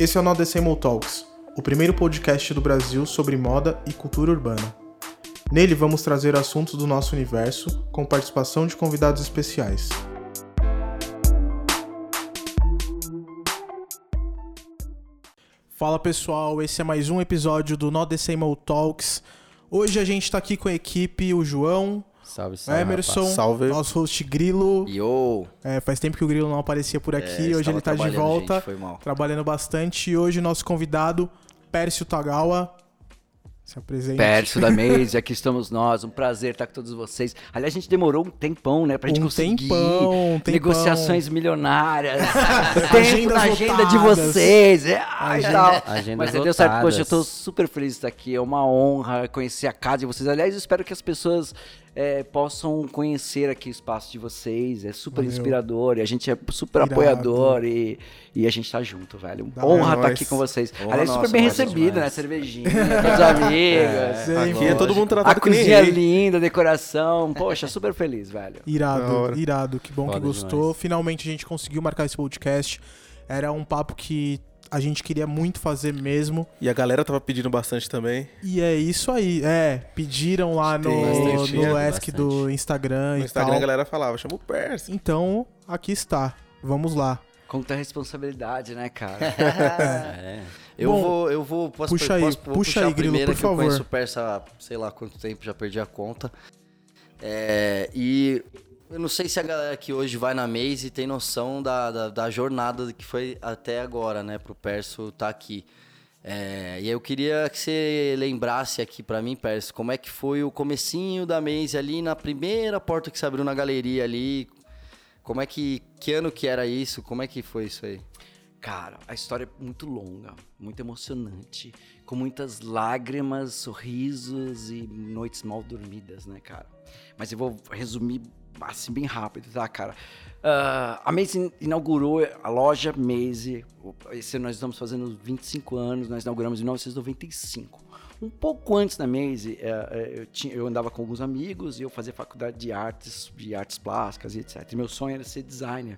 Esse é o No Decibel Talks, o primeiro podcast do Brasil sobre moda e cultura urbana. Nele vamos trazer assuntos do nosso universo com participação de convidados especiais. Fala pessoal, esse é mais um episódio do No Decibel Talks. Hoje a gente está aqui com a equipe, o João, Salve, salve. Emerson, rapaz. Salve. nosso host Grilo. Yo! É, faz tempo que o Grilo não aparecia por aqui, É, hoje ele tá de volta, gente, foi mal. trabalhando bastante. E hoje nosso convidado, Pércio Tagawa. Se apresente. Pércio da Maze, aqui estamos nós. Um prazer estar com todos vocês. Aliás, a gente demorou um tempão, né? Pra gente Um conseguir. tempão, um tempão. Negociações milionárias. Tempo na agenda de vocês. É, Agenda- tal. agendas Mas deu certo. Poxa, eu tô super feliz de estar aqui. É uma honra conhecer a casa de vocês. Aliás, eu espero que as pessoas é, possam conhecer aqui o espaço de vocês. É super Valeu. inspirador. E a gente é super Irado. apoiador. E, e a gente tá junto, velho. Da honra estar nós. aqui com vocês. Honra Aliás, super nossa, bem honra recebido, demais. né? Cervejinha, com os amigos. Sim, Aqui é todo mundo A tratado que nem cozinha rei. linda, a decoração. Poxa, super feliz, velho. É Irado, irado. Que bom que Foda gostou. demais. Finalmente a gente conseguiu marcar esse podcast. Era um papo que a gente queria muito fazer mesmo. E a galera tava pedindo bastante também. E é isso aí. É, pediram lá no, bastante, no Ask do Instagram No e Instagram tal. a galera falava, chama o Percy. Então, aqui está. Vamos lá. Quanta responsabilidade, né, cara? É. Eu Bom, vou, eu vou, posso, puxa aí, posso, vou puxa puxar aí, a Grilo, primeira por que favor. eu conheço o Persa há sei lá quanto tempo, já perdi a conta. É, e eu não sei se a galera que hoje vai na Maze tem noção da, da, da jornada que foi até agora, né, pro Perso estar aqui. É, e eu queria que você lembrasse aqui pra mim, Perso, como é que foi o comecinho da Maze ali na primeira porta que se abriu na galeria ali. Como é que, que ano que era isso? Como é que foi isso aí? Cara, a história é muito longa, muito emocionante, com muitas lágrimas, sorrisos e noites mal dormidas, né, cara? Mas eu vou resumir assim bem rápido, tá, cara? Ah, a Maze inaugurou a loja Maze. Esse nós estamos fazendo 25 anos, nós inauguramos em 1995. Um pouco antes da Maze, eh, eh, eu, tinha- eu andava com alguns amigos e eu fazia faculdade de artes, de artes plásticas e etc. E meu sonho era ser designer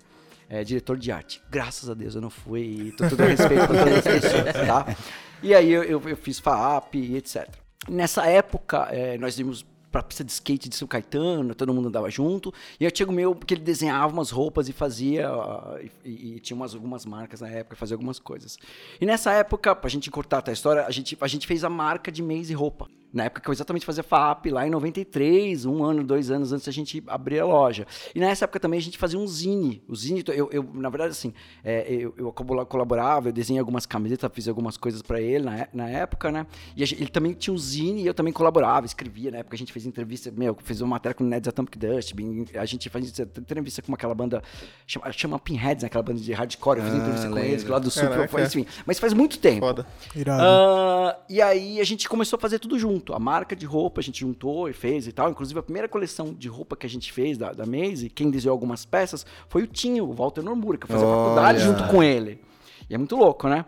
é, diretor de arte. Graças a Deus eu não fui, tô tudo a respeito com todas as pessoas, tá? E aí eu, eu, eu fiz FAAP e etc. Nessa época, é, nós íamos pra pista de skate de São Caetano, todo mundo andava junto, e eu tinha o meu, porque ele desenhava umas roupas e fazia, ah, e, e- tinha umas, algumas marcas na época, fazia algumas coisas. E nessa época, pra gente cortar a história, a gente, a gente fez a marca de mês e roupa. Na época que eu exatamente fazia FAP, lá em 93, um ano, dois anos antes da gente abrir a loja. E nessa época também a gente fazia um zine. O zine, eu, eu na verdade, assim, é, eu, eu colaborava, eu desenhei algumas camisetas, fiz algumas coisas pra ele na, na época, né? E gente- ele também tinha um zine e eu também colaborava, escrevia. Na época a gente fez entrevista, meu, fez uma matéria com o Ned Atomic Dust, a gente faz entrevista com aquela banda, chama, chama Pinheads, né? Aquela banda de hardcore, eu fiz Ah, entrevista com lembro. eles, lá do sul, Caraca. foi, enfim. Mas faz muito tempo. Foda. Irado. Ah, e aí a gente começou a fazer tudo junto. A marca de roupa a gente juntou e fez e tal. Inclusive a primeira coleção de roupa que a gente fez da, da Maze, quem desenhou algumas peças, foi o Tinho, o Walter Normura, que eu fazia Olha. faculdade junto com ele. E é muito louco, né?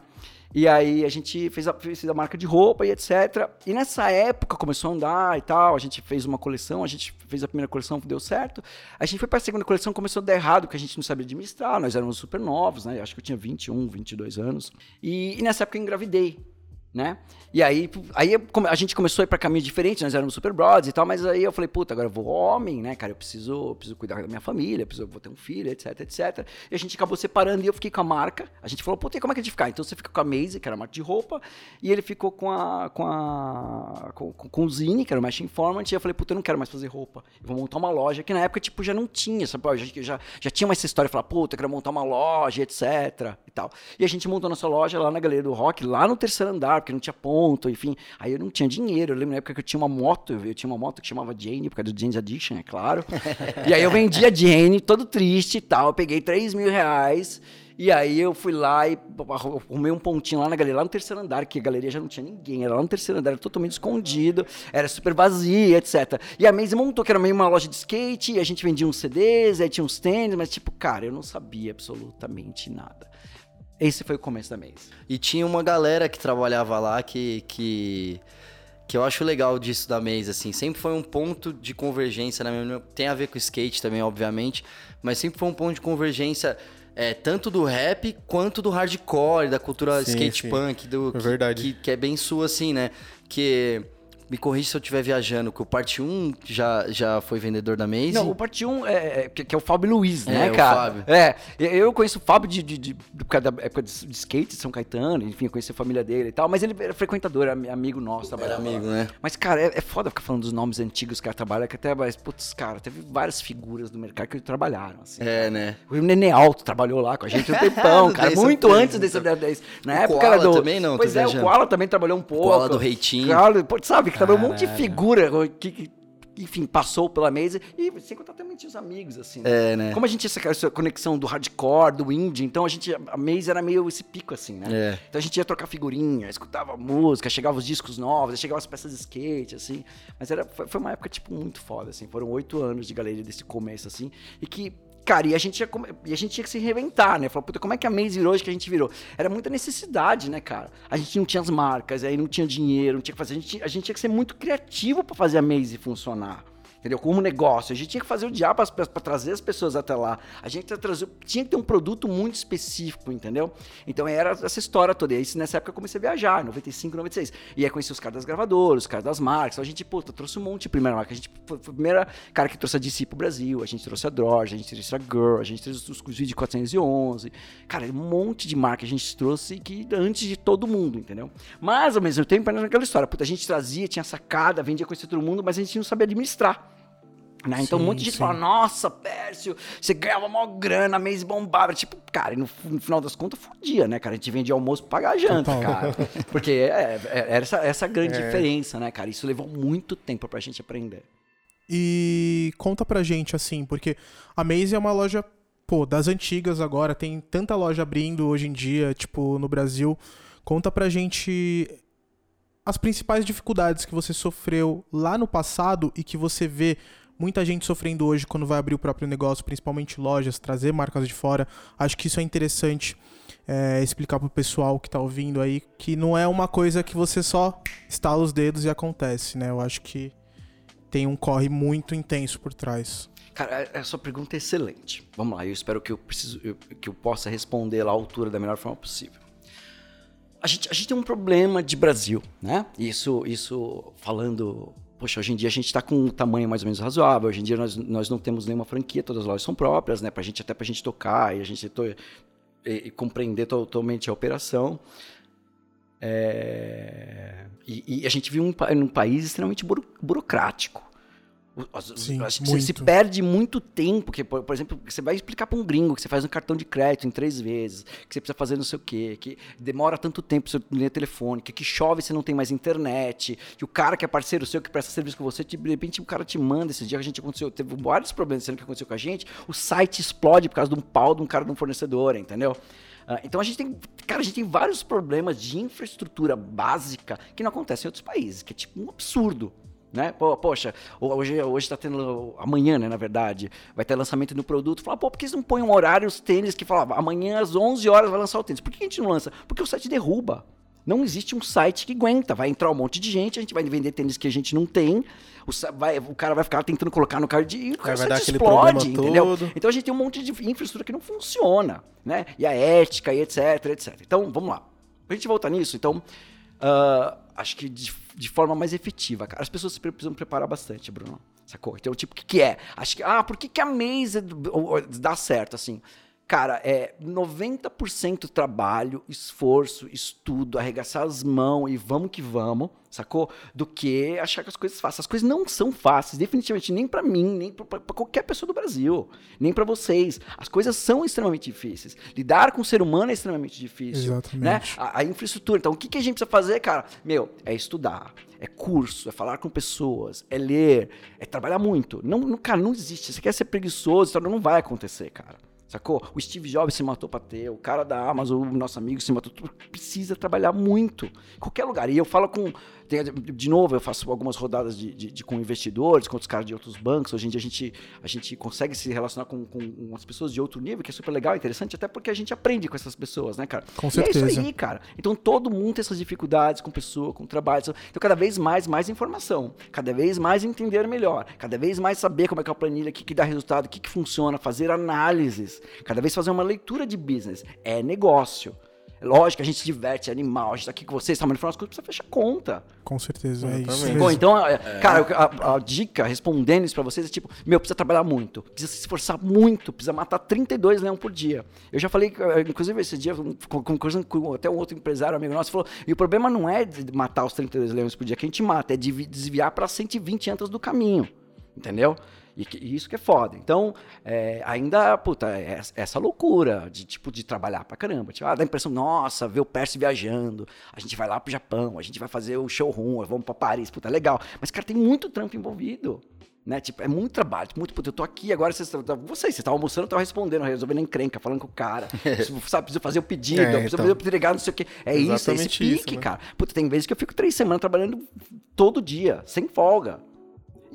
E aí a gente fez a, fez a marca de roupa e etc. E nessa época começou a andar e tal. A gente fez uma coleção, a gente fez a primeira coleção, deu certo. A gente foi para a segunda coleção, começou a dar errado, porque a gente não sabia administrar. Nós éramos super novos, né? Acho que eu tinha 21, 22 anos. E, e nessa época eu engravidei né? E aí, aí a gente começou a ir pra caminhos diferentes, nós éramos super brothers e tal, mas aí eu falei, puta, agora eu vou homem, né, cara? Eu preciso, preciso cuidar da minha família, preciso, vou ter um filho, etc, etc. E a gente acabou separando e eu fiquei com a marca. A gente falou, puta, e como é que a gente ficar? Então você fica com a Maze, que era a marca de roupa, e ele ficou com a. com a. com, com, o Zine, que era o Mesh Informant, e eu falei, puta, eu não quero mais fazer roupa. Eu vou montar uma loja, que na época, tipo, já não tinha, sabe? Já, já, já tinha mais essa história, falar, puta, eu quero montar uma loja, etc. e tal. E a gente montou nossa loja lá na Galeria do Rock, lá no terceiro andar, porque não tinha ponto, enfim. Aí eu não tinha dinheiro. Eu lembro na época que eu tinha uma moto, eu, eu tinha uma moto que chamava Jane, por causa do Jane's Addiction, é claro. e aí eu vendia Jane, todo triste e tal. Eu peguei 3 mil reais. E aí eu fui lá e arrumei um pontinho lá na galeria, lá no terceiro andar, que a galeria já não tinha ninguém, era lá no terceiro andar, era totalmente escondido, era super vazia, etc. E a Maze montou, que era meio uma loja de skate, e a gente vendia uns CDs, aí tinha uns tênis, mas tipo, cara, eu não sabia absolutamente nada. Esse foi o começo da Maze. E tinha uma galera que trabalhava lá que, que, que eu acho legal disso da Maze, assim. Sempre foi um ponto de convergência, na minha. Tem a ver com skate também, obviamente, mas sempre foi um ponto de convergência É, tanto do rap quanto do hardcore, da cultura Sim, skate sim. punk, do, É verdade. Que, que é bem sua, assim, né? Que. Me corrija se eu estiver viajando, que o Parte 1 já, já foi vendedor da Maze. Não, o parte 1 é, é- que, que é o Fábio Luiz, É, né, o cara? Fábio. É, eu conheço o Fábio de, de, de, da época de, de skate, de São Caetano, enfim, eu conheci a família dele e tal, mas ele era frequentador, era amigo nosso, Era trabalhava amigo, né? Mas, cara, é, é foda ficar falando dos nomes antigos que o cara trabalha, que até, mas, putz, cara, teve várias figuras do mercado que trabalharam, assim. É, né? O Nenê Alto trabalhou lá com a gente um tempão, cara. 10 muito antes 10, desse 10. Na O época Koala era do. também não, Pois é, o viajando. Koala também trabalhou um pouco. Koala do Reitinho. Pô, sabe, que um monte de figura que, que, enfim, passou pela mesa. E sem contar também tinha os amigos, assim. né? É, né? Como a gente tinha essa, conexão do hardcore, do indie, então a gente. A mesa era meio esse pico, assim, né? É. Então a gente ia trocar figurinha, escutava música, chegava os discos novos, chegava as peças de skate, assim. Mas era, foi, foi uma época, tipo, muito foda, assim. Foram oito anos de galeria desse começo, assim. E que, cara, e a gente, e a gente tinha que se reinventar, né? Falar, puta, como é que a Maze virou hoje que a gente virou? Era muita necessidade, né, cara? A gente não tinha as marcas, aí não tinha dinheiro, não tinha que fazer. A gente, a gente tinha que ser muito criativo pra fazer a Maze funcionar. Entendeu? Como negócio. A gente tinha que fazer o diabo para trazer as pessoas até lá. A gente tinha que trazer- tinha que ter um produto muito específico, entendeu? Então era essa história toda. E aí, nessa época eu comecei a viajar, 95, 96. E aí conheci os caras das gravadoras, os caras das marcas. Então a gente, puta, trouxe um monte de primeira marca. A gente foi, o primeiro cara que trouxe a DC pro Brasil. A gente trouxe a Droge, a gente trouxe a Girl, a gente trouxe os, os vídeos 411. Cara, um monte de marca a gente trouxe que antes de todo mundo, entendeu? Mas ao mesmo tempo era aquela história. Puta, a gente trazia, tinha sacada, vendia conhecer todo mundo, mas a gente não sabia administrar. Né? Então, um Sim, monte de gente sim. fala, nossa, Pércio, você ganhava maior grana, mês bombava. Tipo, cara, e no, no final das contas, fudia, né, cara? A gente vendia almoço pra pagar janta, Total. cara. Porque é, é- era essa, essa grande É. diferença, né, cara? Isso levou muito tempo pra gente aprender. E conta pra gente, assim, porque a Maze é uma loja, pô, das antigas agora, tem tanta loja abrindo hoje em dia, tipo, no Brasil. Conta pra gente as principais dificuldades que você sofreu lá no passado e que você vê muita gente sofrendo hoje quando vai abrir o próprio negócio, principalmente lojas, trazer marcas de fora. Acho que isso é interessante é, explicar pro pessoal que tá ouvindo aí que não é uma coisa que você só estala os dedos e acontece, né? Eu acho que tem um corre muito intenso por trás. Cara, a- a sua pergunta é excelente. Vamos lá, eu espero que eu, preciso, eu- que eu possa responder à altura da melhor forma possível. A gente, a gente tem um problema de Brasil, né? Isso, isso falando. Poxa, hoje em dia a gente está com um tamanho mais ou menos razoável. Hoje em dia nós, nós não temos nenhuma franquia, todas as lojas são próprias, né? Pra gente, até pra gente tocar e a gente to- e- e compreender totalmente a operação. É, E, e a gente vive um, num país extremamente buro- burocrático. Sim, as- muito. se perde muito tempo. Que, por, por exemplo, você vai explicar para um gringo que você faz um cartão de crédito em três vezes, que você precisa fazer não sei o quê, que demora tanto tempo sua linha telefônica, que chove você não tem mais internet, que o cara que é parceiro seu, que presta serviço com você, de repente o cara te manda. Esse dia que a gente aconteceu, teve vários problemas sendo que aconteceu com a gente, o site explode por causa de um pau de um cara de um fornecedor, entendeu? Ah, então a gente tem, cara, a gente tem vários problemas de infraestrutura básica que não acontecem em outros países, que é tipo um absurdo. Né? Pô, poxa, hoje, hoje tá tendo. Amanhã, né, na verdade, vai ter lançamento do produto. Fala, pô, por que eles não põem um horário os tênis que falava amanhã às 11 horas vai lançar o tênis? Por que a gente não lança? Porque o site derruba. Não existe um site que aguenta. Vai entrar um monte de gente, a gente vai vender tênis que a gente não tem. O, vai- o cara vai ficar tentando colocar no card e o vai site dar aquele explode, entendeu? todo. Então a gente tem um monte de infraestrutura que não funciona, né? E a ética e etc, etc. Então, vamos lá. Pra gente voltar nisso, então, ah, acho que de, de forma mais efetiva, cara. As pessoas precisam preparar bastante, Bruno. Sacou? Então, tipo, o que, que é? Acho que, ah, por que, que a ou dá certo, assim? Cara, é 90% trabalho, esforço, estudo, arregaçar as mãos e vamos que vamos, sacou? Do que achar que as coisas fáceis. As coisas não são fáceis, definitivamente, nem pra mim, nem pra, pra qualquer pessoa do Brasil, nem pra vocês. As coisas são extremamente difíceis. Lidar com o ser humano é extremamente difícil. Exatamente. Né? A, a infraestrutura. Então, o que, que a gente precisa fazer, cara? Meu, é estudar, é curso, é falar com pessoas, é ler, é trabalhar muito. Não, não, cara, não existe. Você quer ser preguiçoso, isso não vai acontecer, cara. Sacou? O Steve Jobs se matou pra ter, o cara da Amazon, o nosso amigo, se matou. Tu precisa trabalhar muito. Em qualquer lugar. E eu falo com. Tem- de novo, eu faço algumas rodadas de, de- de- com investidores, com outros caras de outros bancos. Hoje em dia a gente, a gente consegue se relacionar com, com umas pessoas de outro nível, que é super legal, interessante, até porque a gente aprende com essas pessoas, né, cara? Com E é certeza. isso aí, cara. Então todo mundo tem essas dificuldades com pessoa, com trabalho. Então cada vez mais, mais informação. Cada vez mais entender melhor. Cada vez mais saber como é que é a planilha, o que, que dá resultado, o que, que funciona, fazer análises. Cada vez fazer uma leitura de business. É negócio. É lógico a gente se diverte, é animal, a gente tá aqui com vocês, tá, mas no final das contas precisa fechar conta. Com certeza, é isso. Bom, então, é, cara, a, a dica, respondendo isso pra vocês, é tipo, meu, precisa trabalhar muito, precisa se esforçar muito, precisa matar 32 leões por dia. Eu já falei, eh, inclusive esse dia, com, com, com até um outro empresário, amigo nosso, falou, e o problema não é de matar os 32 leões por dia que a gente mata, é de desviar pra 120 antes do caminho, entendeu? E, que- e isso que é foda. Então, é, ainda, puta, é essa- essa loucura de, tipo, de trabalhar pra caramba. Tipo, ah, dá a impressão, nossa, ver o Percy viajando, a gente vai lá pro Japão, a gente vai fazer o showroom, vamos pra Paris, puta, legal. Mas, cara, tem muito trampo envolvido. Né? Tipo, é muito trabalho, muito, puta, eu tô aqui agora, vocês, vocês, vocês estavam almoçando, eu tava respondendo, resolvendo encrenca, falando com o cara, sabe, preciso fazer o pedido, É, preciso então. fazer o entregar, não sei o quê. É isso, é esse pique, isso, né? cara. Puta, tem vezes que eu fico três semanas trabalhando todo dia, sem folga.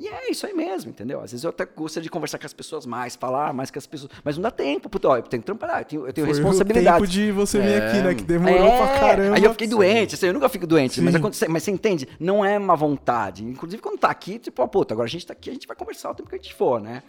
E é isso aí mesmo, entendeu? Às vezes eu até gostaria de conversar com as pessoas mais, falar mais com as pessoas, mas não dá tempo, puta, ó, eu tenho que trabalhar, eu tenho, eu tenho Foi o responsabilidade. tempo de você vir É. aqui, né? Que demorou É, pra caramba. Aí eu fiquei doente, assim, eu nunca fico doente, mas, acontece, mas você entende? Não é uma vontade. Inclusive, quando tá aqui, tipo, ó, puta, agora a gente tá aqui, a gente vai conversar o tempo que a gente for, né?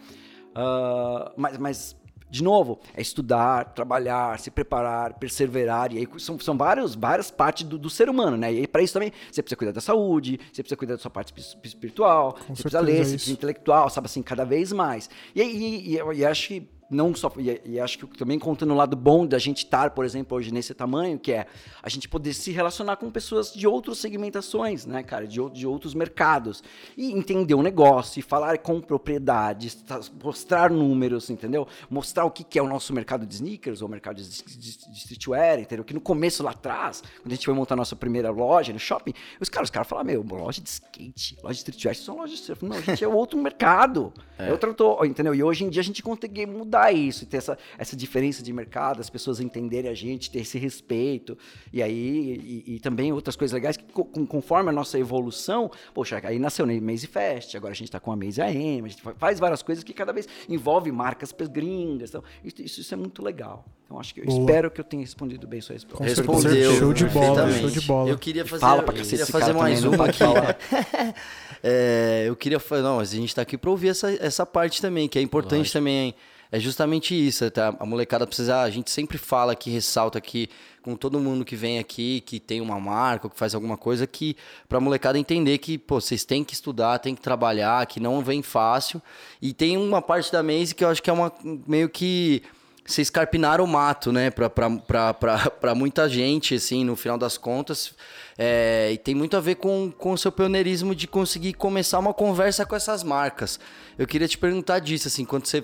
Ah, mas, mas, de novo, é estudar, trabalhar, se preparar, perseverar, e aí são, são vários, várias partes do, do ser humano, né? E aí, pra isso também, você precisa cuidar da saúde, você precisa cuidar da sua parte espi- espiritual, você precisa ler, é você precisa intelectual, sabe assim, cada vez mais. E, e, e, eu- e acho que não só e, e acho que também contando o lado bom da gente estar, por exemplo, hoje nesse tamanho, que é a gente poder se relacionar com pessoas de outras segmentações, né, cara, de, de outros mercados e entender o negócio, e falar com propriedade, esta- mostrar números, entendeu? Mostrar o que, que é o nosso mercado de sneakers ou mercado de, de, de streetwear, entendeu? Que no começo lá atrás, quando a gente foi montar a nossa primeira loja no shopping, os caras, os caras falaram, meu, loja de skate, loja de streetwear, isso são lojas de surf. Não, a gente é outro mercado. É. outro, tô- entendeu? E hoje em dia a gente consegue mudar isso, ter essa, essa diferença de mercado, as pessoas entenderem a gente, ter esse respeito. E aí, e, e também outras coisas legais que co- com- conforme a nossa evolução, poxa, aí nasceu né, Maze Fest, agora a gente tá com a Maze AM, a gente fa- faz várias coisas que cada vez envolve marcas gringas. Então, isso, isso, isso é muito legal. Então, acho que eu Boa. espero que eu tenha respondido bem sua resposta. Respondeu. Show de bola, show de bola. Eu queria fazer, Fala pra eu queria fazer mais uma aqui. É, eu queria falar, não, mas a gente tá aqui pra ouvir essa, essa parte também, que é importante também. É justamente isso, tá? A molecada precisa. A gente sempre fala aqui, ressalta aqui com todo mundo que vem aqui, que tem uma marca, que faz alguma coisa, que pra molecada entender que, pô, vocês têm que estudar, têm que trabalhar, que não vem fácil. E tem uma parte da Maze que eu acho que é uma meio que vocês carpinaram o mato, né, pra muita gente, assim, no final das contas. É, e tem muito a ver com, com o seu pioneirismo de conseguir começar uma conversa com essas marcas. Eu queria te perguntar disso, assim, quando você,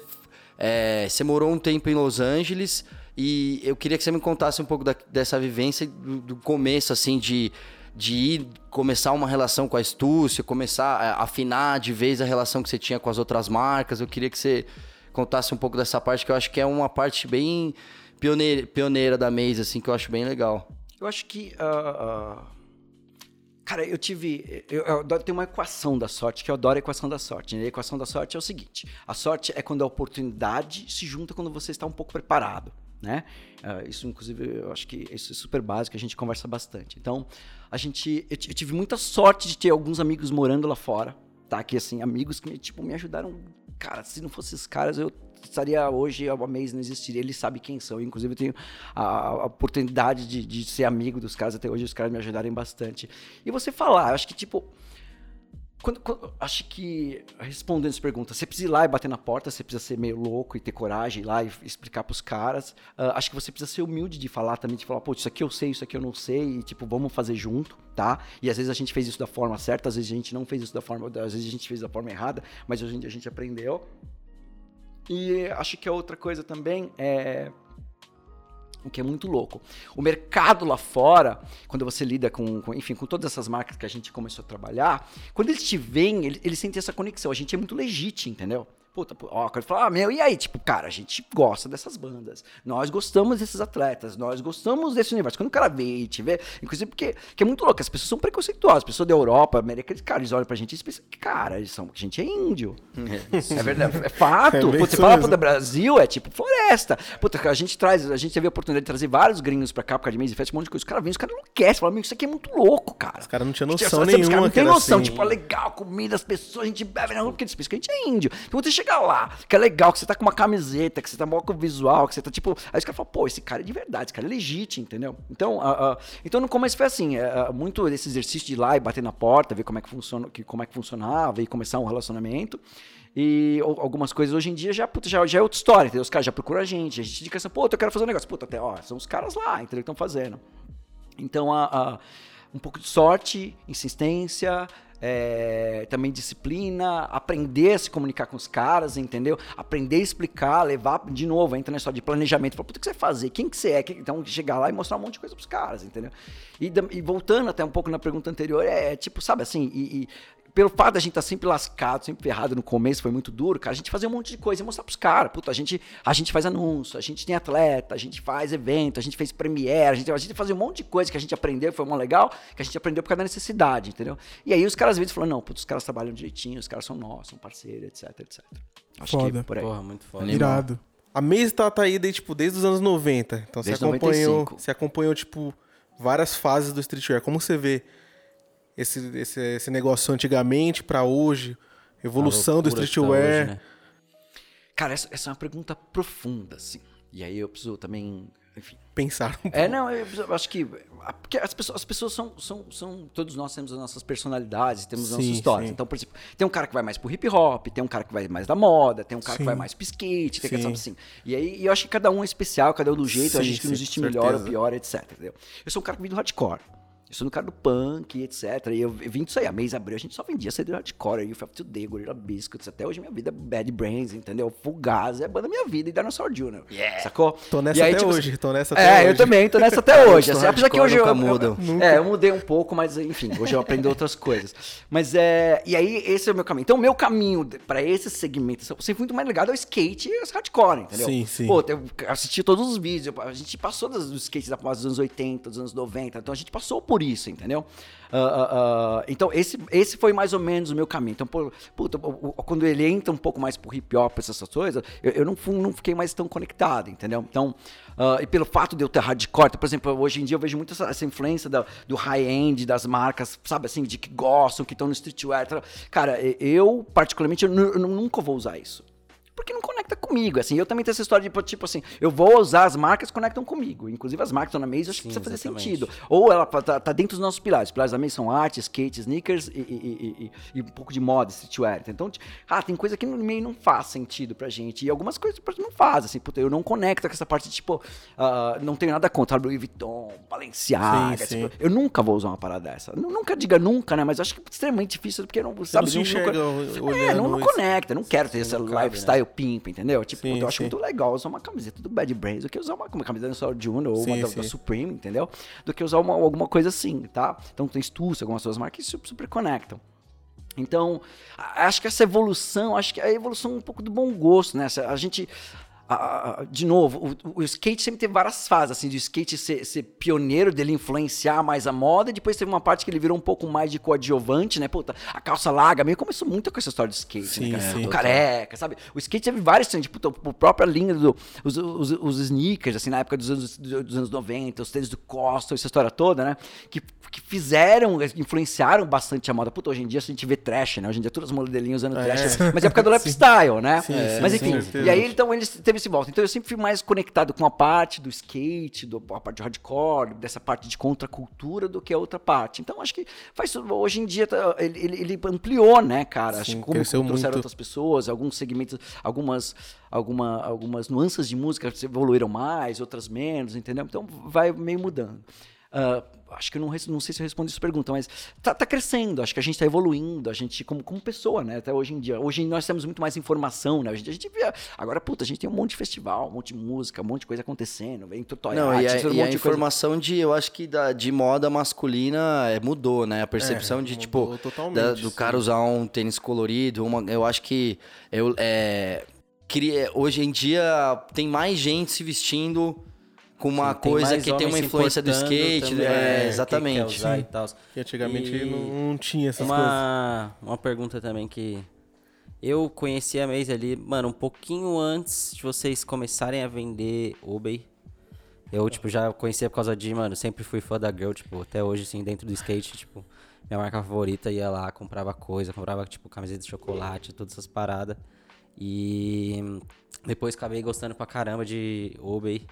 é, você morou um tempo em Los Angeles e eu queria que você me contasse um pouco da- dessa vivência do, do começo, assim, de, de ir começar uma relação com a Estúcia, começar a afinar de vez a relação que você tinha com as outras marcas. Eu queria que você contasse um pouco dessa parte, que eu acho que é uma parte bem pioneira, pioneira da Maze, assim, que eu acho bem legal. Eu acho que. ah, ah, cara, eu tive. Eu, eu adoro- tem uma equação da sorte, que eu adoro a equação da sorte. né? A equação da sorte é o seguinte: a sorte é quando a oportunidade se junta quando você está um pouco preparado. Né? Ah, isso, inclusive, eu acho que isso é super básico, a gente conversa bastante. Então, a gente. Eu, eu tive muita sorte de ter alguns amigos morando lá fora. Tá? Que assim, amigos que tipo, me ajudaram. Cara, se não fossem esses caras, eu estaria hoje, a Maze não existiria, ele sabe quem são. Inclusive, eu tenho a, a oportunidade de, de ser amigo dos caras até hoje, os caras me ajudarem bastante. E você falar, acho que, tipo. Quando, quando- acho que, respondendo essa pergunta, você precisa ir lá e bater na porta, você precisa ser meio louco e ter coragem ir lá e explicar pros caras. Ah, acho que você precisa ser humilde de falar também, de falar, pô, isso aqui eu sei, isso aqui eu não sei, e tipo, vamos fazer junto, tá? E às vezes a gente fez isso da forma certa, às vezes a gente não fez isso da forma, às vezes a gente fez da forma errada, mas hoje em dia a gente aprendeu. E acho que a outra coisa também é o que é muito louco. O mercado lá fora, quando você lida com, com, enfim, com todas essas marcas que a gente começou a trabalhar, quando eles te veem, eles, eles sentem essa conexão. A gente é muito legítimo, entendeu? Puta, ó, quando fala, ah, meu, e aí? Tipo, cara, a gente gosta dessas bandas. Nós gostamos desses atletas, nós gostamos desse universo. Quando o cara vê e te vê, inclusive porque que é muito louco, as pessoas são preconceituosas, as pessoas da Europa, América, eles, cara, eles olham pra gente e pensam, cara, eles são, a gente é índio. É verdade, é fato. É Putz, você fala pro Brasil, é tipo floresta. Puta, a gente traz, a gente teve a oportunidade de trazer vários gringos pra cá, por causa de Maze Fest, um monte de coisa. Os caras vêm, os caras enlouquecem. Falam, amigo, isso aqui é muito louco, cara. Os caras não tinham Tipo, noção sabe, os caras nenhuma não tem noção. assim. Tipo, é legal, comida, as pessoas, a gente bebe na rua porque eles pensam que a gente é índio. Então, chegar lá, que é legal, que você tá com uma camiseta, que você tá mó com o visual, que você tá tipo. Aí os caras falam, pô, esse cara é de verdade, esse cara é legítimo, entendeu? Então, ah, ah, então no começo foi assim, ah, muito desse exercício de ir lá e bater na porta, ver como é que funciona, que, como é que funcionava e começar um relacionamento. E al- algumas coisas hoje em dia já, puta, já, já é outra história, entendeu? Os caras já procuram a gente, a gente indica assim, pô, eu quero fazer um negócio. Puta, até, ó, são os caras lá, entendeu? Que estão fazendo. Então, a, a- um pouco de sorte, insistência, é, também disciplina, aprender a se comunicar com os caras, entendeu? Aprender a explicar, levar de novo, entra na história de planejamento. Fala, puta, o que você vai fazer? Quem que você é? Então, chegar lá e mostrar um monte de coisa pros caras, entendeu? E, e voltando até um pouco na pergunta anterior, é tipo, sabe assim, e- e pelo fato da gente estar sempre lascado, sempre ferrado no começo, foi muito duro, cara, a gente fazia um monte de coisa e mostrar pros caras. Puta, a gente, a gente faz anúncio, a gente tem atleta, a gente faz evento, a gente fez premiere, a gente, a gente fazia um monte de coisa que a gente aprendeu, foi mó legal, que a gente aprendeu por causa da necessidade, entendeu? E aí os caras às vezes falam, não, putz, os caras trabalham direitinho, os caras são nossos, são parceiros, etc, etc. Acho Foda. que por aí. Porra, muito foda. Irado. A Maze tá, tá aí desde, tipo, desde os anos 90. Então você Desde acompanhou, 95. você acompanhou, tipo, várias fases do streetwear. Como você vê esse, esse, esse negócio antigamente pra hoje? Evolução do que tá streetwear. hoje, né? Cara, essa, essa é uma pergunta profunda, assim. E aí eu preciso também, enfim, Pensar um É, não, eu, eu acho que. a- Porque as pessoas, as pessoas são, são, são. Todos nós temos as nossas personalidades, temos as nossas histórias. sim. Então, por exemplo, tem um cara que vai mais pro hip hop, tem um cara que vai mais da moda, tem um cara que Sim. vai mais pro skate, tem que sabe assim. E aí eu acho que cada um é especial, cada um do jeito, a gente que não existe melhor ou pior, etc. Entendeu? Eu sou um cara que vem do hardcore. Sou um cara do punk, etc. E eu vim disso aí. A mês abril a gente só vendia CD hardcore. Youth of Today, Gorilla Biscuits. Até hoje minha vida é Bad Brains, entendeu? Fugaz é banda minha vida e Dinosaur Jr. Sacou? Tô nessa E aí, até tipo, hoje, tô nessa até É, hoje. eu também tô nessa até hoje. Assim, apesar que hoje eu, eu- é, eu mudei um pouco, mas enfim, hoje eu aprendo outras coisas. Mas é, e aí esse é o meu caminho. Então o meu caminho pra esse segmento eu sempre fui muito mais ligado ao skate e aos hardcore, entendeu? Sim, sim. Pô, eu assisti todos os vídeos, a gente passou dos, skates da base dos anos 80, dos anos 90, então a gente passou por isso, entendeu? Ah, ah, ah, então esse, esse foi mais ou menos o meu caminho. Então, pô, puta, quando ele entra um pouco mais pro hip hop, essas coisas, eu, eu não, fu- não fiquei mais tão conectado, entendeu? Então, e pelo fato de eu ter hardcore, por exemplo, hoje em dia eu vejo muito essa, essa influência da- do high-end, das marcas, sabe assim, de que gostam, que estão no streetwear. tal. Cara, eu, particularmente, eu, eu nunca vou usar isso. Porque não conecta comigo, assim. Eu também tenho essa história de, tipo assim, eu vou usar as marcas que conectam comigo. Inclusive as marcas estão na mesa, eu acho que Sim, precisa fazer sentido. Ou ela tá, tá dentro dos nossos pilares. Os pilares da mesa são arte, skate, sneakers e, e- e- e- um pouco de moda, streetwear. Então, ah, tem coisa que no meio não faz sentido pra gente. E algumas coisas não faz, assim. Puta, eu não conecto com essa parte, tipo, ah, não tenho nada contra Louis Vuitton, Balenciaga. Sim, tipo, eu nunca vou usar uma parada dessa. Nu- Nunca diga nunca, né? Mas eu acho que é extremamente difícil, porque eu não, sabe, não se não- enxerga é, não, não conecta, não quero ter esse não cabe, lifestyle pimp, entendeu? Tipo, Sim, eu acho sim. muito legal usar uma camiseta do Bad Brains do que usar uma, uma camiseta do Soul Junior ou uma Sim, da, sim. da Supreme, entendeu? Do que usar uma- alguma coisa assim, tá? Então tem Stussy, algumas suas marcas que super, super conectam. Então, acho que essa evolução, acho que a evolução é um pouco do bom gosto, né? A gente. A- a- de novo, o, o skate sempre teve várias fases, assim, de skate ser, ser pioneiro, dele influenciar mais a moda, e depois teve uma parte que ele virou um pouco mais de coadjuvante, né? Puta, a calça larga, meio começou muito com essa história de skate, Sim, né, cara? sim. O careca, sabe? O skate teve vários trends, tipo, a própria linha dos os, os, os sneakers, assim, na época dos anos, dos anos 90, os tênis do Costa, essa história toda, né? Que, que fizeram, influenciaram bastante a moda. Puta, hoje em dia a gente vê trash, né? Hoje em dia todas as modelinhas usando É. trash, mas é por causa do lifestyle, né? Sim, É. sim, mas enfim, e aí então eles teve esse volta. Então eu sempre fui mais conectado com a parte do skate, do, a parte de hardcore, dessa parte de contracultura do que a outra parte. Então acho que faz hoje em dia tá, ele, ele- ele ampliou, né, cara? acho Sim, que como trouxeram muito. outras pessoas, alguns segmentos, algumas, alguma, algumas nuances de música evoluíram mais, outras menos, entendeu? Então vai meio mudando. Ah, acho que eu não, não sei se eu respondi essa pergunta, mas tá, tá crescendo, acho que a gente tá evoluindo, a gente como, como pessoa, né? Até hoje em dia. Hoje nós temos muito mais informação, né? Em dia a gente vê. Agora, puta, a gente tem um monte de festival, um monte de música, um monte de coisa acontecendo, vem tutorial, Não, e a, um e monte a de coisa. informação de, eu acho que da, de moda masculina é, mudou, né? A percepção de, tipo, da- do sim. cara usar um tênis colorido, uma, eu acho que eu, é, queria, hoje em dia tem mais gente se vestindo com uma Tem coisa que tem uma influência do skate, também, é, que quer exatamente. Sim. e tal. Que antigamente E não, tinha essas coisas. Uma, uma pergunta também que eu conheci a Maze ali, mano, um pouquinho antes de vocês começarem a vender Obey. Eu, tipo, já conhecia por causa de, mano, sempre fui fã da Girl, tipo, até hoje, assim, dentro do skate, tipo, minha marca favorita ia lá, comprava coisa, comprava, tipo, camiseta de chocolate, todas essas paradas. E depois acabei gostando pra caramba de Obey.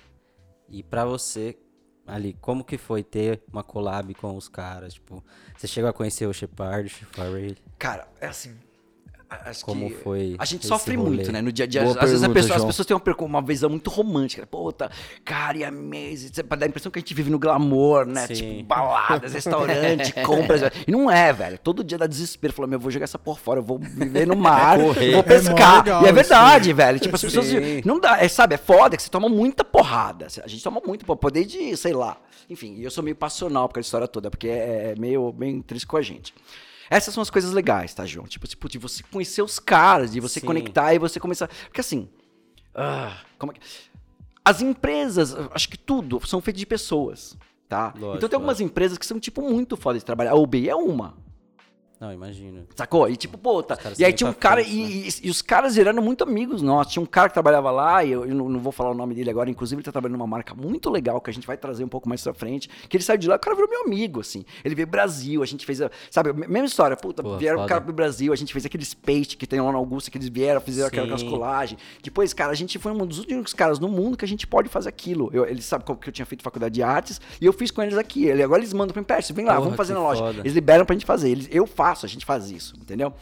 E pra você, ali, como que foi ter uma collab com os caras? Tipo, você chegou a conhecer o Shepard, o Shepard, Cara, é assim. A- Acho Como que foi A gente esse sofre rolê? muito, né? No dia a dia. Boa Às vezes a pergunta, pessoa- as pessoas têm uma, uma visão muito romântica. Puta, cara, e a mesa. Pra dar a impressão que a gente vive no glamour, né? Sim. Tipo, baladas, restaurante, compras. E não é, velho. Todo dia dá desespero. Falou, meu, eu vou jogar essa porra fora. Eu vou viver no mar, correr. vou É pescar. legal e é verdade, velho. Tipo, as pessoas. Sim. Não dá. É, sabe, é foda que você toma muita porrada. A gente toma muito, pô, poder de, sei lá. Enfim, e eu sou meio passional por causa da história toda, porque é, é meio bem triste com a gente. Essas são as coisas legais, tá, João? Tipo, tipo de você conhecer os caras, de você Sim. conectar e você começar. Porque assim. ah, como é que- As empresas, acho que tudo, são feitas de pessoas, tá? Lógico, então tem algumas empresas que são, tipo, muito fodas de trabalhar. A UBI é uma. Não, imagino. Sacou? E tipo, pô, tá. E aí tinha um cara, frente, né? e, e- e os caras viraram muito amigos nossos. Tinha um cara que trabalhava lá, e eu, eu não, não vou falar o nome dele agora, inclusive ele tá trabalhando numa marca muito legal, que a gente vai trazer um pouco mais pra frente. Que ele saiu de lá, o cara virou meu amigo, assim. Ele veio Brasil, a gente fez, sabe, mesma história, puta, Pô, vieram o cara pro Brasil, a gente fez aquele space que tem lá na Augusta, que eles vieram, fizeram aquela, Sim. aquelas colagens. Depois, cara, a gente foi um dos únicos caras no mundo que a gente pode fazer aquilo. Eu, eles sabem que eu tinha feito faculdade de artes, e eu fiz com eles aqui. Ele, agora eles mandam pra mim, "Pérez, vem lá, Porra, vamos fazer na loja. foda. Eles liberam pra gente fazer. Eles, eu faço, a gente faz isso, entendeu?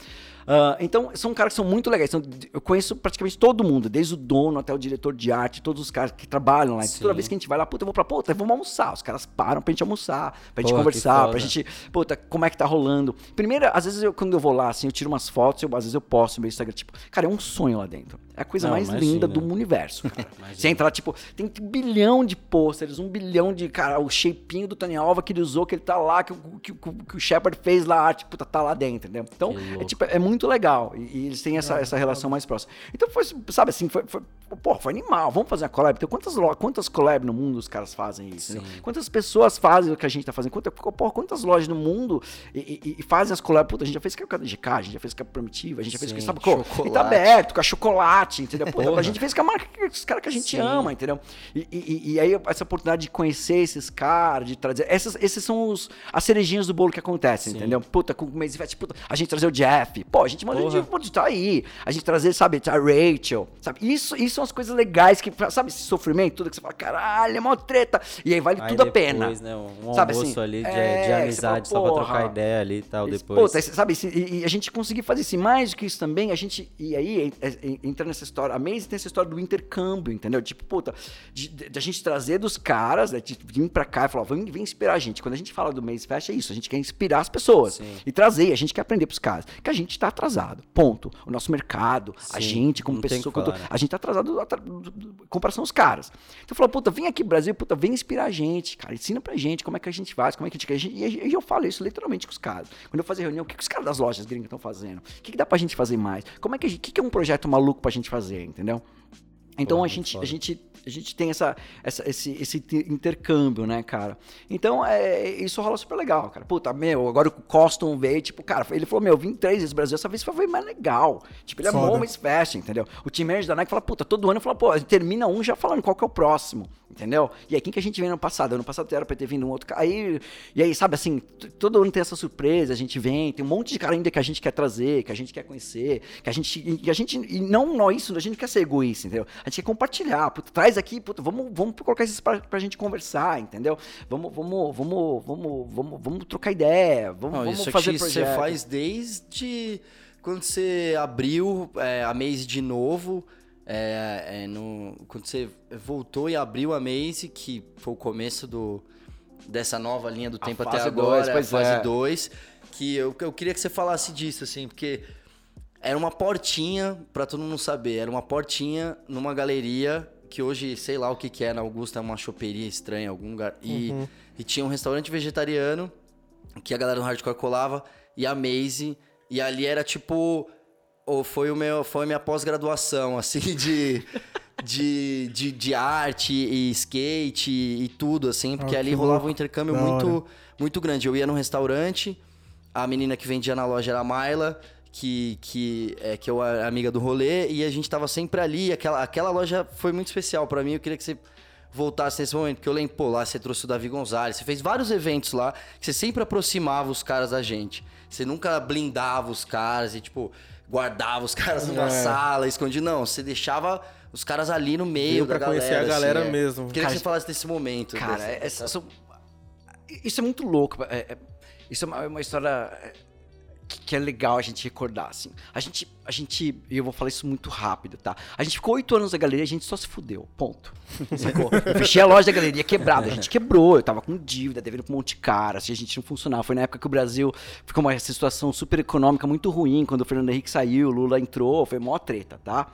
Ah, então, são caras que são muito legais. São- eu conheço praticamente todo mundo, desde o dono até o diretor de arte, todos os caras que trabalham lá. Então, toda Sim. vez que a gente vai lá, puta, eu vou pra puta, vamos almoçar. Os caras param pra gente almoçar, pra gente Porra, conversar, pra gente, puta, como é que tá rolando. Primeiro, às vezes, eu, quando eu vou lá, assim, eu tiro umas fotos, eu, às vezes eu posto no meu Instagram, tipo, cara, é um sonho lá dentro. É a coisa Não, mais imagina. linda do universo, cara. Você entra lá, tipo, tem um bilhão de pôsteres, um bilhão de, cara, o shapinho do Tony Alva que ele usou, que ele tá lá, que, o- que, que, que o Shepard fez lá, a arte, puta, tá lá dentro, entendeu? Então, Que é, tipo, é muito legal. E, e eles têm essa, essa relação mais próxima. Então, foi, sabe assim, foi, foi, pô, foi animal. Vamos fazer uma collab. Então, quantas, lo- quantas collab no mundo os caras fazem isso? Sim. Quantas pessoas fazem o que a gente tá fazendo? Quanta, pô, quantas lojas no mundo e, e- e fazem as collabs? Puta, a gente já fez com a GK, a gente já fez com a Primitiva, a gente já fez com, Sim, sabe como? E tá chocolate. aberto, com a chocolate, entendeu? Puta, Porra. a gente fez com a marca, os caras que a gente Sim. ama, entendeu? E, e- e aí, essa oportunidade de conhecer esses caras, de trazer. Essas, esses são os, as cerejinhas do bolo que acontecem, Sim. entendeu? Puta, com o Maze Fest, puta, a gente trazer o Jeff, pô, a gente manda Porra. de pode tá aí. A gente trazer, sabe, a Rachel, sabe? Isso, isso são as coisas legais que, sabe, esse sofrimento, tudo que você fala, caralho, é mó treta. E aí vale Aí tudo a pena. depois, Né, um Sabe almoço assim, ali de, é, de amizade, fala, só pra trocar ideia ali e tal, depois. Puta, sabe, e, e a gente conseguir fazer isso. E mais do que isso também, a gente. E aí entra nessa história. A Maze tem essa história do intercâmbio, entendeu? Tipo, puta, de, de- de a gente trazer dos caras, né, de vir pra cá e falar, vem, vem inspirar a gente. Quando a gente fala do Maze Fest, é isso. A gente quer inspirar as pessoas. Sim. E trazer, a gente quer aprender pros caras. Que a gente tá atrasado. Ponto. O nosso mercado, a Sim, gente, como pessoa. quanto- né? A gente tá atrasado atra- do- do- em comparação aos caras. Então falou, puta, vem aqui Brasil, puta, vem inspirar a gente, cara. Ensina pra gente como é que a gente faz, como é que a gente quer. E, e eu falo isso literalmente com os caras. Quando eu fazer reunião, o que, que os caras das lojas gringas estão fazendo? O que, que dá pra gente fazer mais? Como é que a gente, o que, que é um projeto maluco pra gente fazer, entendeu? Então Porra, a, gente, a, gente, a gente tem essa, essa- esse, esse inter- intercâmbio, né, cara? Então é, isso rola super legal, cara. Puta, meu, agora o Coston veio, tipo, cara, ele falou, meu, vim três vezes no Brasil, essa vez foi mais legal. Tipo, ele é Foda. Moments entendeu? O team manager da Nike fala, puta, todo ano fala, pô, termina um já falando qual que é o próximo, entendeu? E aí, quem que a gente vem no passado? Ano passado era pra ter vindo um outro cara. Aí, e aí, sabe assim, todo ano tem essa surpresa, a gente vem, tem um monte de cara ainda que a gente quer trazer, que a gente quer conhecer, que a gente. E a gente. E não, não isso, a gente não quer ser egoísta, entendeu? A gente quer compartilhar. Puta, traz aqui, puta, vamos, vamos colocar esses pra, pra gente conversar, entendeu? Vamos, vamos, vamos, vamos, vamos, vamos trocar ideia, vamos, Não, vamos isso fazer aqui você projeto. faz desde quando você abriu é, a Maze de novo. é, é, no, quando você voltou e abriu a Maze, que foi o começo do, dessa nova linha do A tempo até agora, dois, a fase é. 2. Que eu, eu queria que você falasse disso, assim, porque era uma portinha, pra todo mundo saber, era uma portinha numa galeria que hoje, sei lá o que que é, na Augusta é uma choperia estranha, algum lugar. E, e tinha um restaurante vegetariano que a galera do hardcore colava e a Maze e ali era tipo ou foi o meu foi a minha pós-graduação assim de, de, de de arte e skate e, tudo assim porque Ah, ali rolava um intercâmbio muito hora. muito grande eu ia num restaurante a menina que vendia na loja era a Mayla que, que é que eu era amiga do rolê e a gente tava sempre ali aquela, aquela loja foi muito especial pra mim eu queria que você voltasse nesse momento, porque eu lembro, pô, lá você trouxe o Davi Gonzalez, você fez vários eventos lá, que você sempre aproximava os caras da gente. Você nunca blindava os caras e, tipo, guardava os caras numa É. sala, escondia. Não, você deixava os caras ali no meio Veio pra da conhecer galera. a galera assim, é. mesmo. Queria Cara, que você falasse desse momento. Cara, desse- é- é- isso é muito louco. é- é- isso é uma, é uma história que, que é legal a gente recordar, assim. A gente, a gente, e eu vou falar isso muito rápido, tá? A gente ficou oito anos na galeria, a gente só se fudeu, ponto. Sacou? Eu fechei a loja da galeria quebrada, a gente quebrou, eu tava com dívida, devendo pra um monte de cara, assim, a gente não funcionava. Foi na época que o Brasil ficou uma situação super econômica muito ruim, quando o Fernando Henrique saiu, o Lula entrou, foi mó treta, tá?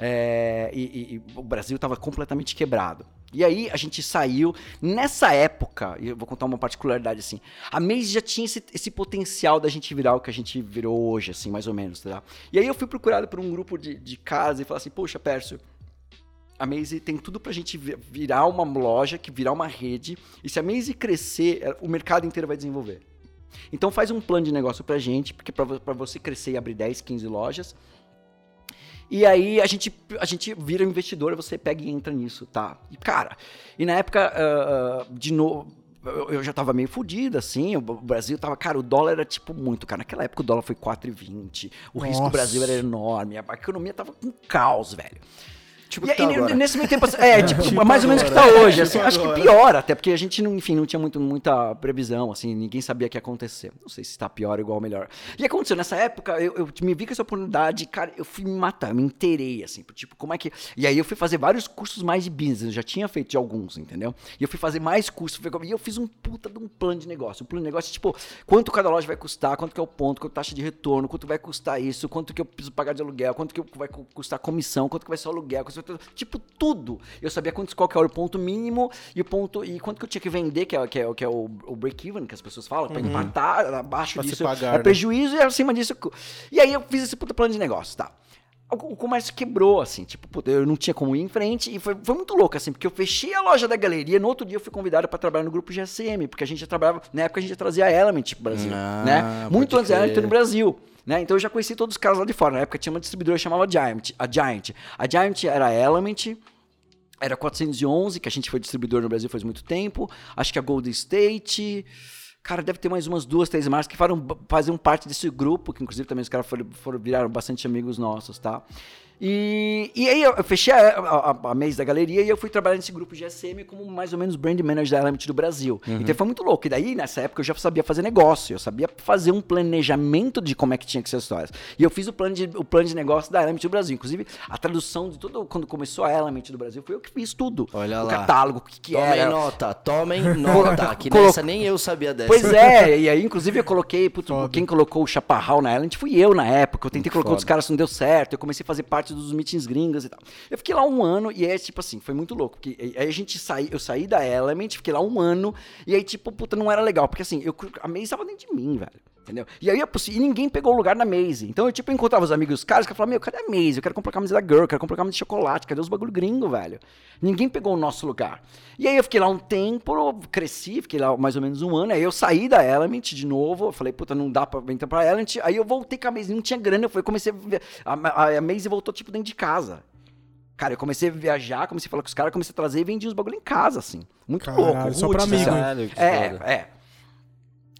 É, e, e- e o Brasil tava completamente quebrado. E aí a gente saiu. Nessa época, e eu vou contar uma particularidade assim. A Maze já tinha esse, esse potencial da gente virar o que a gente virou hoje, assim, mais ou menos, tá? E aí eu fui procurado por um grupo de, de casa e falei assim, poxa, Pércio, a Maze tem tudo pra gente vi- virar uma loja, que virar uma rede. E se a Maze crescer, é, o mercado inteiro vai desenvolver. Então faz um plano de negócio pra gente, porque pra, pra você crescer e abrir 10, 15 lojas. E aí a gente, a gente vira investidor, você pega e entra nisso, tá? E cara, e na época, ah, de novo, eu, já tava meio fudido, assim, o Brasil tava, cara, o dólar era tipo muito, cara, naquela época o dólar foi 4,20, o risco do Nossa. Brasil era enorme, a economia tava com caos, velho. Tipo E tá agora. nesse meio tempo, assim, é, tipo, Tipo mais ou menos que tá hoje. Tipo assim, acho que pior, até porque a gente, não, enfim, não tinha muito, muita previsão, assim, ninguém sabia o que ia acontecer. Não sei se tá pior ou igual ou melhor. E aconteceu, nessa época, eu, eu me vi com essa oportunidade, cara, eu fui me matar, eu me inteirei, assim, tipo, como é que... E aí eu fui fazer vários cursos mais de business, eu já tinha feito de alguns, entendeu? E eu fui fazer mais cursos, e eu fiz um puta de um plano de negócio. Um plano de negócio, tipo, quanto cada loja vai custar, quanto que é o ponto, quanto é taxa de retorno, quanto vai custar isso, quanto que eu preciso pagar de aluguel, quanto que vai cu- custar comissão, quanto que vai ser o aluguel, quanto vai- tipo, tudo. Eu sabia quanto, qual que era o ponto mínimo e o ponto e quanto que eu tinha que vender, que é, que é, que é o, o break-even, que as pessoas falam, pra empatar, abaixo Pra disso pagar, é né? prejuízo e acima disso... E aí eu fiz esse puta plano de negócio, tá? O comércio quebrou, assim, tipo, eu não tinha como ir em frente e foi, foi muito louco, assim, porque eu fechei a loja da galeria, no outro dia eu fui convidado pra trabalhar no grupo GSM, porque a gente já trabalhava, na época a gente já trazia a Element pro Brasil, Ah, né? Muito antes da Element no Brasil. Né? Então eu já conheci todos os caras lá de fora. Na época tinha uma distribuidora que chamava Giant. A Giant. A Giant era Element, era 411, que a gente foi distribuidor no Brasil faz muito tempo. Acho que a Golden State. Cara, deve ter mais umas duas, três marcas que faram, faziam parte desse grupo, que inclusive também os caras foram, foram viraram bastante amigos nossos, tá? E, e aí eu fechei a, a, a mês da galeria e eu fui trabalhar nesse grupo GSM como mais ou menos brand manager da Element do Brasil. Então foi muito louco. E daí, nessa época, eu já sabia fazer negócio, eu sabia fazer um planejamento de como é que tinha que ser as histórias. E eu fiz o plano de, o plano de negócio da Element do Brasil. Inclusive, a tradução de tudo, quando começou a Element do Brasil, foi eu que fiz tudo. Olha o lá. catálogo, o que, que Tomem era. nota, tomem nota. Que Colo- nessa nem eu sabia dessa. Pois é, e aí, inclusive, eu coloquei, putz, Foda. quem colocou o Chaparral na Element fui eu na época. Eu tentei colocar outros caras, não deu certo. Eu comecei a fazer parte dos meetings gringos e tal. Eu fiquei lá um ano e é tipo assim, foi muito louco. Porque aí a gente saí, eu saí da Element, fiquei lá um ano, e aí, tipo, puta, não era legal. Porque assim, eu, a Maze tava dentro de mim, velho. Entendeu? E aí, e ninguém pegou o lugar na Maze. Então, eu, tipo, encontrava os amigos, os caras, que eu falava, meu, cadê a Maze? Eu quero comprar camisa da Girl, quero comprar camisa de chocolate, cadê os bagulho gringo, velho? Ninguém pegou o nosso lugar. E aí, eu fiquei lá um tempo, cresci, fiquei lá mais ou menos um ano. Aí, eu saí da Element de novo. Eu falei, puta, não dá pra entrar pra Element. Aí, eu voltei com a Maze, não tinha grana. Eu falei, comecei a. A, a, a Maze voltou, tipo, dentro de casa. Cara, eu comecei a viajar, comecei a falar com os caras, comecei a trazer e vendia os bagulho em casa, assim. Muito Caralho, louco. só pra hein? Caralho, É, foda. é.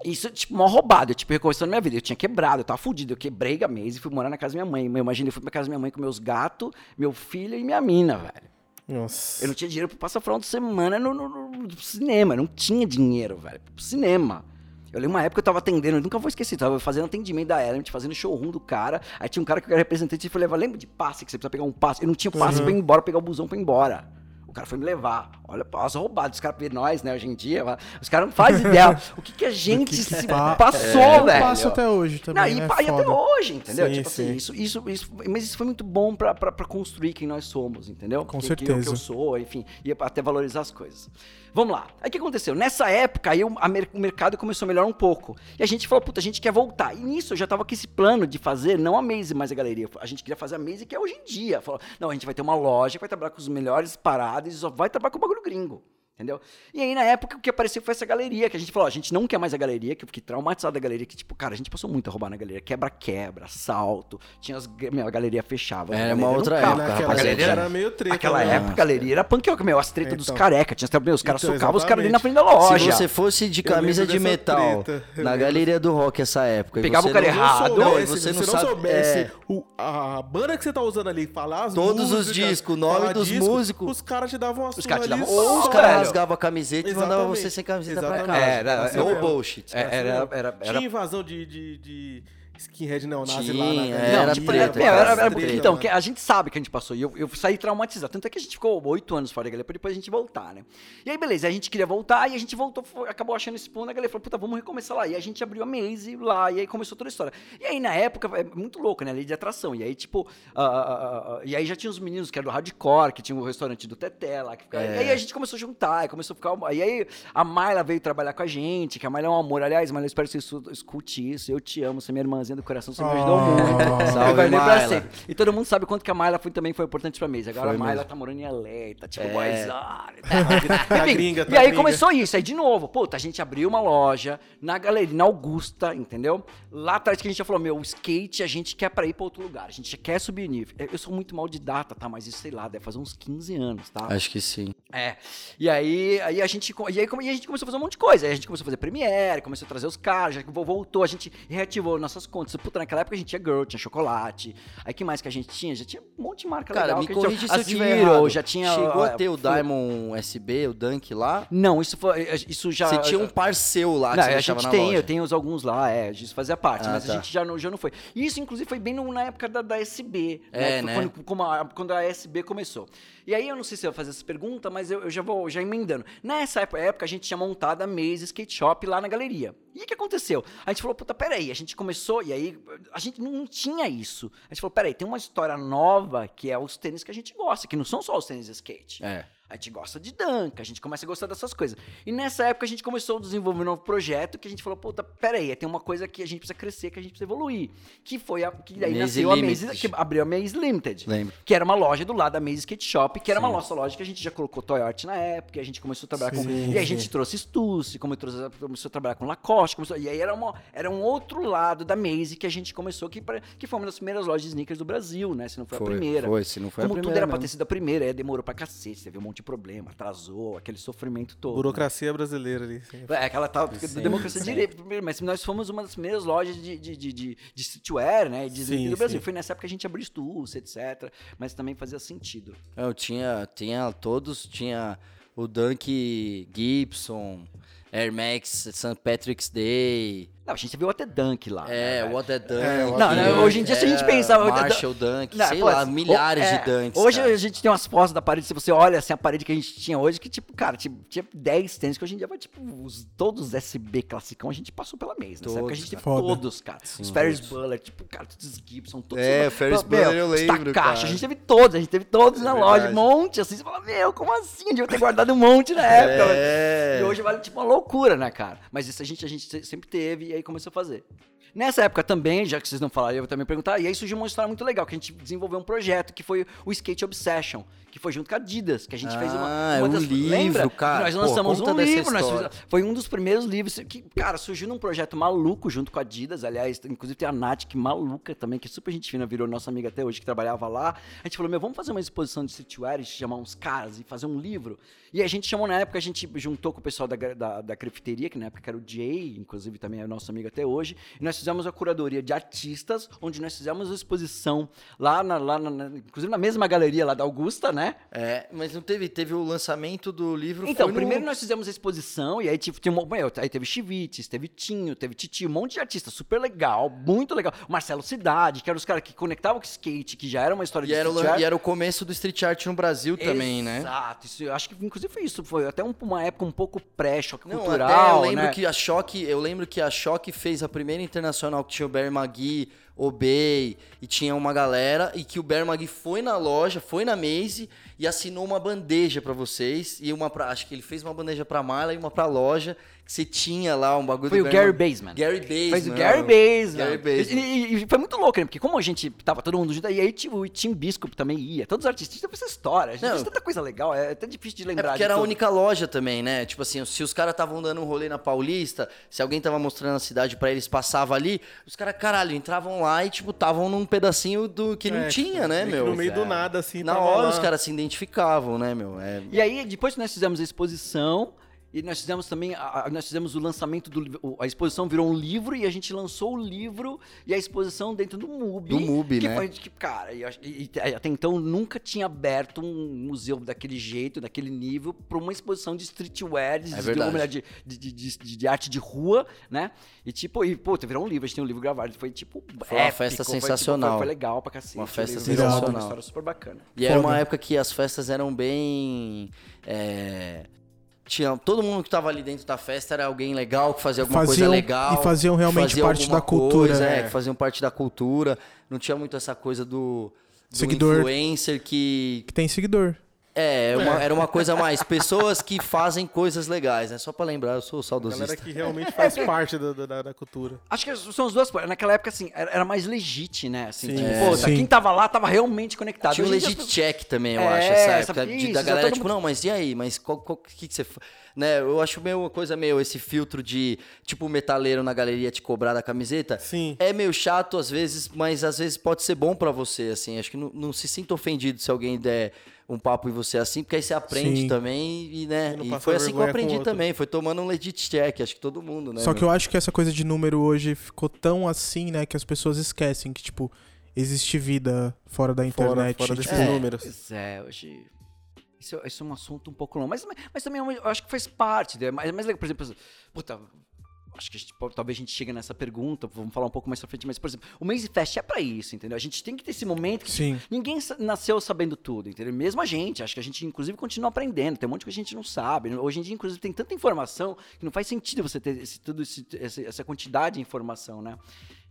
Isso, tipo, mó roubado. Eu, tipo, recomeçando minha vida. Eu tinha quebrado, eu tava fudido. Eu quebrei a mês e fui morar na casa da minha mãe. Eu imagina, eu fui pra casa da minha mãe com meus gatos, meu filho e minha mina, velho. Nossa. Eu não tinha dinheiro pra passar o final de semana no, no- no- no cinema. Eu não tinha dinheiro, velho, pro cinema. Eu lembro uma época que eu tava atendendo, eu nunca vou esquecer, tava fazendo atendimento da Element, fazendo showroom do cara. Aí tinha um cara que era representante e levar, lembra de passe, que você precisa pegar um passe? Eu não tinha passe pra ir embora, pegar o busão pra ir embora. O cara foi me levar. Olha, as roubadas, os caras nós, né, hoje em dia. Os caras não fazem ideia. O que, que a gente que se pa- passou, Eu velho. passo até hoje também, Não, e, pa- e até hoje, entendeu? Sim, tipo assim, sim. isso, isso, isso, mas isso foi muito bom pra, pra, pra construir quem nós somos, entendeu? Com Quem- quem- certeza. o que eu sou, enfim, e até valorizar as coisas. Vamos lá. Aí o que aconteceu? Nessa época, aí mer- o mercado começou a melhorar um pouco. E a gente falou, puta, a gente quer voltar. E nisso eu já tava com esse plano de fazer, não a Maze, mas a galeria. A gente queria fazer a Maze que é hoje em dia. Falou, não, a gente vai ter uma loja vai trabalhar com os melhores paradas e só vai trabalhar com o bagulho gringo. Entendeu? E aí, na época, o que apareceu foi essa galeria, que a gente falou, ó, a gente não quer mais a galeria, que eu fiquei traumatizado da galeria, que, tipo, cara, a gente passou muito a roubar na galeria. Quebra-quebra, assalto, tinha as... Meu, a galeria fechava. a Era galeria uma era um outra época, Naquela rapaziada. época era meio treta. Aquela né? época, a galeria era punk, meu, as tretas dos Então. careca. Tinha, meu, os caras Então, socavam os caras ali na frente da loja. Se você fosse de camisa de metal na galeria do rock essa época, Pegava você o cara não- errado. Não, soubesse, você se não você sabe. soubesse é, o- a banda que você tá usando ali, falar as Todos os músicas, discos, o nome dos músicos. Os caras te davam uma Os caras te davam- os caras velho. rasgavam a camiseta e mandavam Exatamente. você sem camiseta pra Exatamente. casa. Era, Assim no mesmo. bullshit. É, era, era, Tinha era, invasão de, de, de skinhead neonazi Tinha, lá na era meu, cara, era- era- treta, então, a gente sabe que a gente passou. E eu, eu saí traumatizado. Tanto é que a gente ficou oito anos fora da galeria pra depois a gente voltar, né? E aí, beleza, a gente queria voltar e a gente voltou, foi- acabou achando esse ponto. A galera falou, puta, vamos recomeçar lá. E a gente abriu a Maze lá, e aí começou toda a história. E aí, na época, é muito louco, né? Lei de atração. E aí, tipo, ah, ah, ah, e aí já tinha os meninos que eram do hardcore, que tinha o restaurante do Teté lá. Que ficava, É. E aí a gente começou a juntar, e começou a ficar. E aí a Mayla veio trabalhar com a gente, que a Mayla é um amor. Aliás, Mayla, eu espero que você escu- escute isso. Eu te amo, você é minha irmãzinha do coração, você me ajudou Oh. muito. Salve, vai lembrar Mayla. sempre. E todo mundo sabe quanto que a Mayla foi, também foi importante pra mim. Agora Foi a Mayla mesmo. tá morando em LA, tá tipo É. boyzona e tal. Tá Enfim, gringa, tá e aí gringa. começou isso. Aí de novo, puta, a gente abriu uma loja na galeria, na Augusta, entendeu? Lá atrás que a gente já falou, meu, o skate a gente quer pra ir pra outro lugar. A gente quer subir nível. Eu sou muito mal de data, tá? Mas isso, sei lá, deve fazer uns 15 anos, tá? Acho que sim. É. E aí, aí a gente e aí, e a gente começou a fazer um monte de coisa. Aí a gente começou a fazer Premiere, começou a trazer os caras, já vo- voltou, a gente reativou nossas contas. Puta, naquela época a gente tinha Girl, tinha chocolate. Aí que mais que a gente tinha? Já tinha um monte de marca Cara, legal. me que a gente- corrige se eu a tiver Zero, errado. já tinha Chegou a ó, ter o Diamond SB, o Dunk lá? Não, isso foi isso já Você tinha um par seu lá que não, você a gente tem, loja. eu tenho os alguns lá, é, isso fazia parte, Ah, mas tá. a gente já não, já não foi. E isso, inclusive, foi bem no- na época da, da SB, É, né? foi Quando, como a, quando a SB começou. E aí, eu não sei se eu vou fazer essa pergunta, mas eu, eu já vou já emendando. Nessa época, a gente tinha montado a Maze Skate Shop lá na galeria. E o que aconteceu? A gente falou, puta, peraí, a gente começou, e aí a gente não tinha isso. A gente falou, peraí, tem uma história nova que é os tênis que a gente gosta, que não são só os tênis de skate. É. A gente gosta de dunk, a gente começa a gostar dessas coisas. E nessa época a gente começou a desenvolver um novo projeto que a gente falou, puta, peraí, tem uma coisa que a gente precisa crescer, que a gente precisa evoluir. Que foi a. Que daí Maze nasceu a Maze, Limited. que abriu a Maze Limited. Lembro. Que era uma loja do lado da Maze Skate Shop, que era uma Sim. nossa loja que a gente já colocou Toy Art na época, e a gente começou a trabalhar com. Sim, E aí a gente trouxe Stussy, como trouxe- começou a trabalhar com Lacoste, começou- e aí era, uma, era um outro lado da Maze que a gente começou, que, pra- que foi uma das primeiras lojas de sneakers do Brasil, né? Se não foi, Foi, a primeira. foi, se não foi a Como tudo primeira era pra mesmo. ter sido a primeira, aí demorou pra cacete, teve um monte de problema, atrasou, aquele sofrimento todo. né? Burocracia brasileira ali. sim. É aquela tal Sim, democracia sim. direito. primeiro, Mas nós fomos uma das primeiras lojas de, de, de, de, de streetwear, né? De Sim, do Brasil. sim. Foi nessa época que a gente abriu Stussy, etc. Mas também fazia sentido. Eu tinha, tinha todos, tinha o Dunk Gibson, Air Max St. Patrick's Day, Não, a gente viu até Dunk lá. é, né? What the Dunk. É, What Não, the não, Dunk. hoje em dia, se a gente pensar. o- Marshall Dunk, Não, sei pô, lá, milhares é, de Dunks. Hoje cara. a gente tem umas fotos da parede, se você olha assim, a parede que a gente tinha hoje, que tipo, cara, tipo, tinha 10 tênis, que hoje em dia vai, tipo, os, todos os SB classicão, a gente passou pela mesa. Nessa época a gente teve Foda. todos, cara. Sim, os Ferris todos. Buller, tipo, cara, todos os Gibson, todos. É, os- Ferris Buller eu os lembro, Takashi, cara. A gente teve todos, a gente teve todos É na loja, verdade. um monte, assim, você fala, meu, como assim? Eu devia ter guardado um monte na época. mas- É. E hoje vale tipo uma loucura, né, cara? Mas isso a gente, a gente se- sempre teve e aí começou a fazer. Nessa época também, já que vocês não falaram, eu vou também perguntar, e aí surgiu uma história muito legal, que a gente desenvolveu um projeto, que foi o Skate Obsession, que foi junto com a Adidas, que a gente fez uma, Ah, uma é um livro, lembra? cara. Nós Pô, lançamos conta um livro, fizemos- foi um dos primeiros livros que, cara, surgiu num projeto maluco junto com a Adidas, aliás, inclusive tem a Nath, que maluca também, que é super gente fina, virou nossa amiga até hoje, que trabalhava lá. A gente falou, meu, vamos fazer uma exposição de streetwear e chamar uns caras e fazer um livro. E a gente chamou na época, a gente juntou com o pessoal da, da, da crefteria, que na época era o Jay, inclusive também é nosso amigo até hoje, e nós fizemos a curadoria de artistas, onde nós fizemos a exposição lá, na, lá na- inclusive na mesma galeria lá da Augusta, né? É, mas não teve, teve o lançamento do livro. Então, no- primeiro nós fizemos a exposição, e aí tipo, tinha aí teve Chivites, teve Tinho, teve Titi, um monte de artista, super legal, muito legal. O Marcelo Cidade, que eram os caras que conectavam com o skate, que já era uma história E de era, o, street lan- art. e era o começo do street art no Brasil também, né? Exato, eu acho que inclusive foi isso, foi até um- uma época um pouco pré-choque cultural, até eu lembro né? que a Choque, eu lembro que a Choque fez a primeira internacional que tinha o Barry McGee, Obey e tinha uma galera e que o Bermag foi na loja, foi na Maze e assinou uma bandeja pra vocês e uma pra, acho que ele fez uma bandeja pra Marla e uma pra loja que você tinha lá um bagulho Foi do o Gary. Baseman. Gary Baseman. Fez o Gary Baseman. Gary Baseman. E, e- e foi muito louco, né? Porque como a gente tava todo mundo junto, e aí tinha o Tim Biscup também ia. Todos os artistas tinham essa história. A gente Não. fez tanta coisa legal, é até difícil de É lembrar. porque de era a tudo. única loja também, né? Tipo assim, se os caras estavam dando um rolê na Paulista, se alguém tava mostrando a cidade pra eles, passava ali, os caras, caralho, entravam lá e, tipo, estavam num pedacinho do que não É, tinha, né, meio que meu? No meio do nada, assim. Na tava hora lá. os caras se identificavam, né, meu? É, E aí, depois que nós fizemos a exposição, e nós fizemos também, a, nós fizemos o lançamento do a exposição virou um livro e a gente lançou o livro e a exposição dentro do MUBI. Do MUBI, que né? Foi, que, cara, e, e- até então nunca tinha aberto um museu daquele jeito, daquele nível, para uma exposição de streetwear, de, É de, de, de, de, de- de arte de rua, né? E tipo, e, pô, virou um livro, a gente tem um livro gravado, foi tipo Foi uma épico, festa foi, tipo, sensacional. foi, foi legal pra cacete. Uma festa sensacional. Uma história super bacana. E era uma Foda. época que as festas eram bem. é, Tinha, todo mundo que tava ali dentro da festa era alguém legal, que fazia alguma coisa Faziam- legal. e faziam realmente fazia parte da cultura, coisa, é. é, que faziam parte da cultura. Não tinha muito essa coisa do, do Seguidor. influencer que. Que tem seguidor. É, uma- era uma coisa mais. Pessoas que fazem coisas legais, né? Só pra lembrar, eu sou A galera saudosista. que realmente faz parte da, da, da cultura. Acho que são as duas coisas. Naquela época, assim, era, era mais legit, né? Assim, Sim. tipo, É. pô, Sim. quem tava lá tava realmente conectado. Tinha um legit check também, eu É, acho, essa época. de- isso, da já galera, tipo, mundo- não, mas e aí? Mas o que, que você. Né, eu acho meio uma coisa meio esse filtro de, tipo, o metaleiro na galeria te cobrar da camiseta. Sim. É meio chato às vezes, mas às vezes pode ser bom pra você, assim. Acho que não, não se sinta ofendido se alguém der um papo em você assim, porque aí você aprende Sim. também e, né? E E foi assim que eu aprendi também. Foi tomando um legit check, acho que todo mundo, né? Só que meu? eu acho que essa coisa de número hoje ficou tão assim, né, que as pessoas esquecem que, tipo, existe vida fora da Fora, internet. fora tipo, desses É. números. Pois é, hoje. Isso, isso é um assunto um pouco longo. Mas, mas também eu acho que faz parte. Né? Mas, mas, por exemplo, puta, acho que a gente talvez a gente chegue nessa pergunta, vamos falar um pouco mais pra frente, mas, por exemplo, o Maze Fest é pra isso, entendeu? A gente tem que ter esse momento que Sim. Ninguém nasceu sabendo tudo, entendeu? Mesmo a gente, acho que a gente inclusive continua aprendendo, tem um monte que a gente não sabe. Hoje em dia, inclusive, tem tanta informação que não faz sentido você ter esse, tudo esse- essa quantidade de informação, né?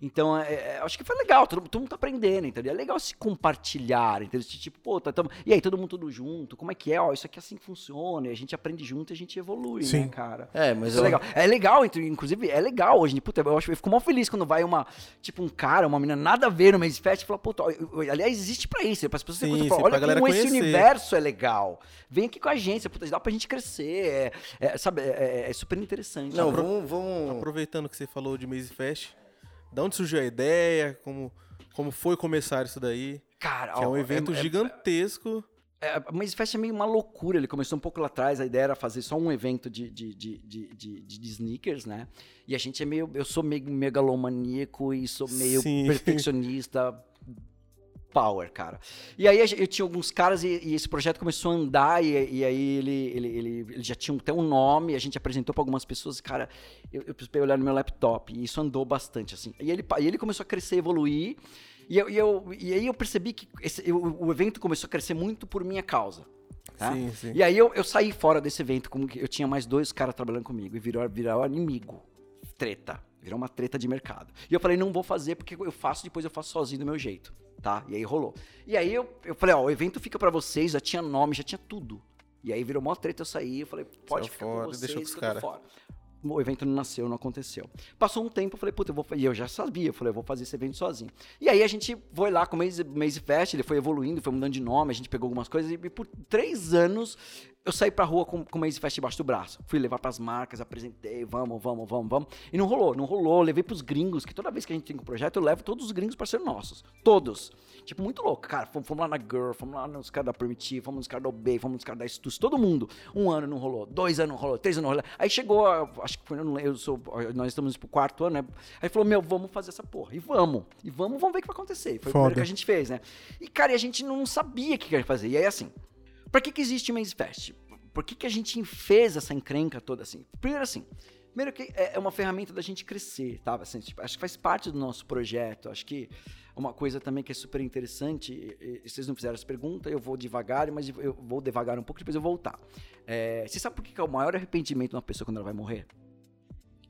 Então, é, é, acho que foi legal, todo, todo mundo tá aprendendo, entendeu? É legal se compartilhar, entendeu? Tipo, pô, tá, tamo- e aí, todo mundo tudo junto, como é que é? Ó, isso aqui é assim que funciona, e a gente aprende junto e a gente evolui, Sim. né, cara? É, mas Isso é eu- legal. É legal, inclusive, é legal hoje. Puta, eu, acho, eu fico mal feliz quando vai uma, tipo, um cara, uma menina nada a ver no Maze Fest e fala, puta, eu- eu- aliás, existe pra isso. Para as pessoas Sim, pra olha como esse conhecer. universo é legal. Vem aqui com a gente, puta, dá pra gente crescer. É, é, sabe, é, é super interessante. Não, vamos. vamos... Aproveitando que você falou de Maze Fest, da onde surgiu a ideia? Como, como foi começar isso daí? Cara, Que é ó, um evento é- gigantesco. É, o Maze Fest é meio uma loucura. Ele começou um pouco lá atrás. A ideia era fazer só um evento de, de, de, de, de, de- de sneakers, né? E a gente é meio. Eu sou meio megalomaníaco e sou meio Sim. perfeccionista. Power, cara. E aí eu tinha alguns caras e, e esse projeto começou a andar e, e aí ele, ele, ele, ele já tinha até um nome, a gente apresentou pra algumas pessoas e, cara, eu, eu precisei olhar no meu laptop e isso andou bastante, assim. E ele, e ele começou a crescer, evoluir e, eu, e, eu, e aí eu percebi que esse- eu- o evento começou a crescer muito por minha causa. tá? Sim, sim. E aí eu, eu saí fora desse evento, como que eu tinha mais dois caras trabalhando comigo e virou, virou inimigo. Treta. Virou uma treta de mercado. E eu falei, não vou fazer porque eu faço, depois eu faço sozinho do meu jeito. Tá? E aí rolou. E aí eu, eu falei, ó, o evento fica pra vocês, já tinha nome, já tinha tudo. E aí virou mó treta, eu saí, eu falei, pode Saiu ficar fora, com vocês, cara. fora. O evento não nasceu, não aconteceu. Passou um tempo, eu falei, puta, eu vou. E eu já sabia, eu falei, eu vou fazer esse evento sozinho. E aí a gente foi lá com o Maze, Maze Fest, ele foi evoluindo, foi mudando de nome, a gente pegou algumas coisas, e, e por três anos eu saí pra rua com, com o Maze Fest debaixo do braço. Fui levar pras marcas, apresentei, vamos, vamos, vamos, vamos. E não rolou, não rolou. Levei pros gringos, que toda vez que a gente tem um projeto, eu levo todos os gringos pra ser nossos. Todos. Tipo, muito louco. Cara, fomos, fomos lá na Girl, fomos lá nos caras da Primitive, fomos nos caras da Obey, fomos nos caras da Stus, todo mundo. Um ano não rolou, dois anos não rolou, três anos não rolou. Aí chegou, acho que foi, eu não lembro, eu sou, nós estamos pro quarto ano, né? Aí falou, meu, vamos fazer essa porra. E vamos. E vamos, vamos ver o que vai acontecer. Foi o Foda. primeiro que a gente fez, né? E, cara, e a gente não sabia o que ia fazer. E aí, assim, Pra que, que existe Maze Fest? Por que, que a gente fez essa encrenca toda assim? Primeiro assim, primeiro que é é uma ferramenta da gente crescer, tá? Assim, tipo, acho que faz parte do nosso projeto. Acho que uma coisa também que é super interessante, e, e vocês não fizeram essa pergunta, eu vou devagar, mas eu vou devagar um pouco, depois eu voltar. É, você sabe por que, que é o maior arrependimento de uma pessoa quando ela vai morrer?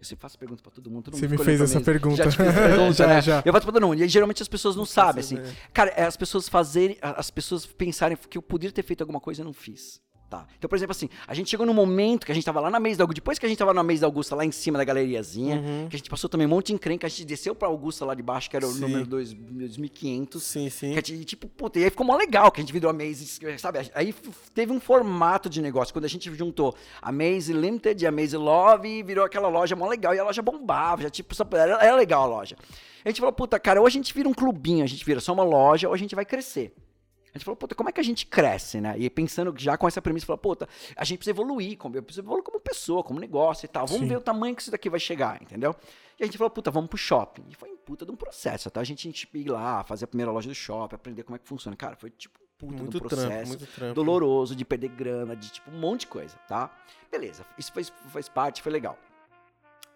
Eu sempre faço pergunta pra todo mundo. Todo Você mundo me fica fez essa pergunta. Já te fiz essa pergunta, Já, né? já. Eu faço pra todo mundo. E aí, geralmente as pessoas não sabem, assim. né? Cara, é as pessoas fazerem, as pessoas pensarem que eu poderia ter feito alguma coisa e não fiz. Tá. Então, por exemplo, assim, a gente chegou num momento que a gente tava lá na mesa da Augusta, depois que a gente tava na mesa da Augusta, lá em cima da galeriazinha, Uhum. que a gente passou também um monte de encrenca, a gente desceu pra Augusta lá de baixo, que era o Sim. número 2, 2500. Sim, sim. Que gente, tipo, puta, e aí ficou mó legal que a gente virou a Maze, sabe? Aí teve um formato de negócio, quando a gente juntou a Maze Limited e a Maze Love, e virou aquela loja mó legal, e a loja bombava, já, tipo, só- era, era legal a loja. A gente falou, puta, cara, ou a gente vira um clubinho, a gente vira só uma loja, ou a gente vai crescer. A gente falou, puta, como é que a gente cresce, né? E pensando já com essa premissa, falou, puta, a gente precisa evoluir, como, eu preciso evoluir como pessoa, como negócio e tal. Vamos Sim. ver o tamanho que isso daqui vai chegar, entendeu? E a gente falou, puta, vamos pro shopping. E foi um puta de um processo, até a gente, a gente ir lá, fazer a primeira loja do shopping, aprender como é que funciona. Cara, foi tipo um puta de Muito um trampo, processo. muito trampo. doloroso, de perder grana, de tipo um monte de coisa, tá? Beleza, isso faz, faz parte, foi legal.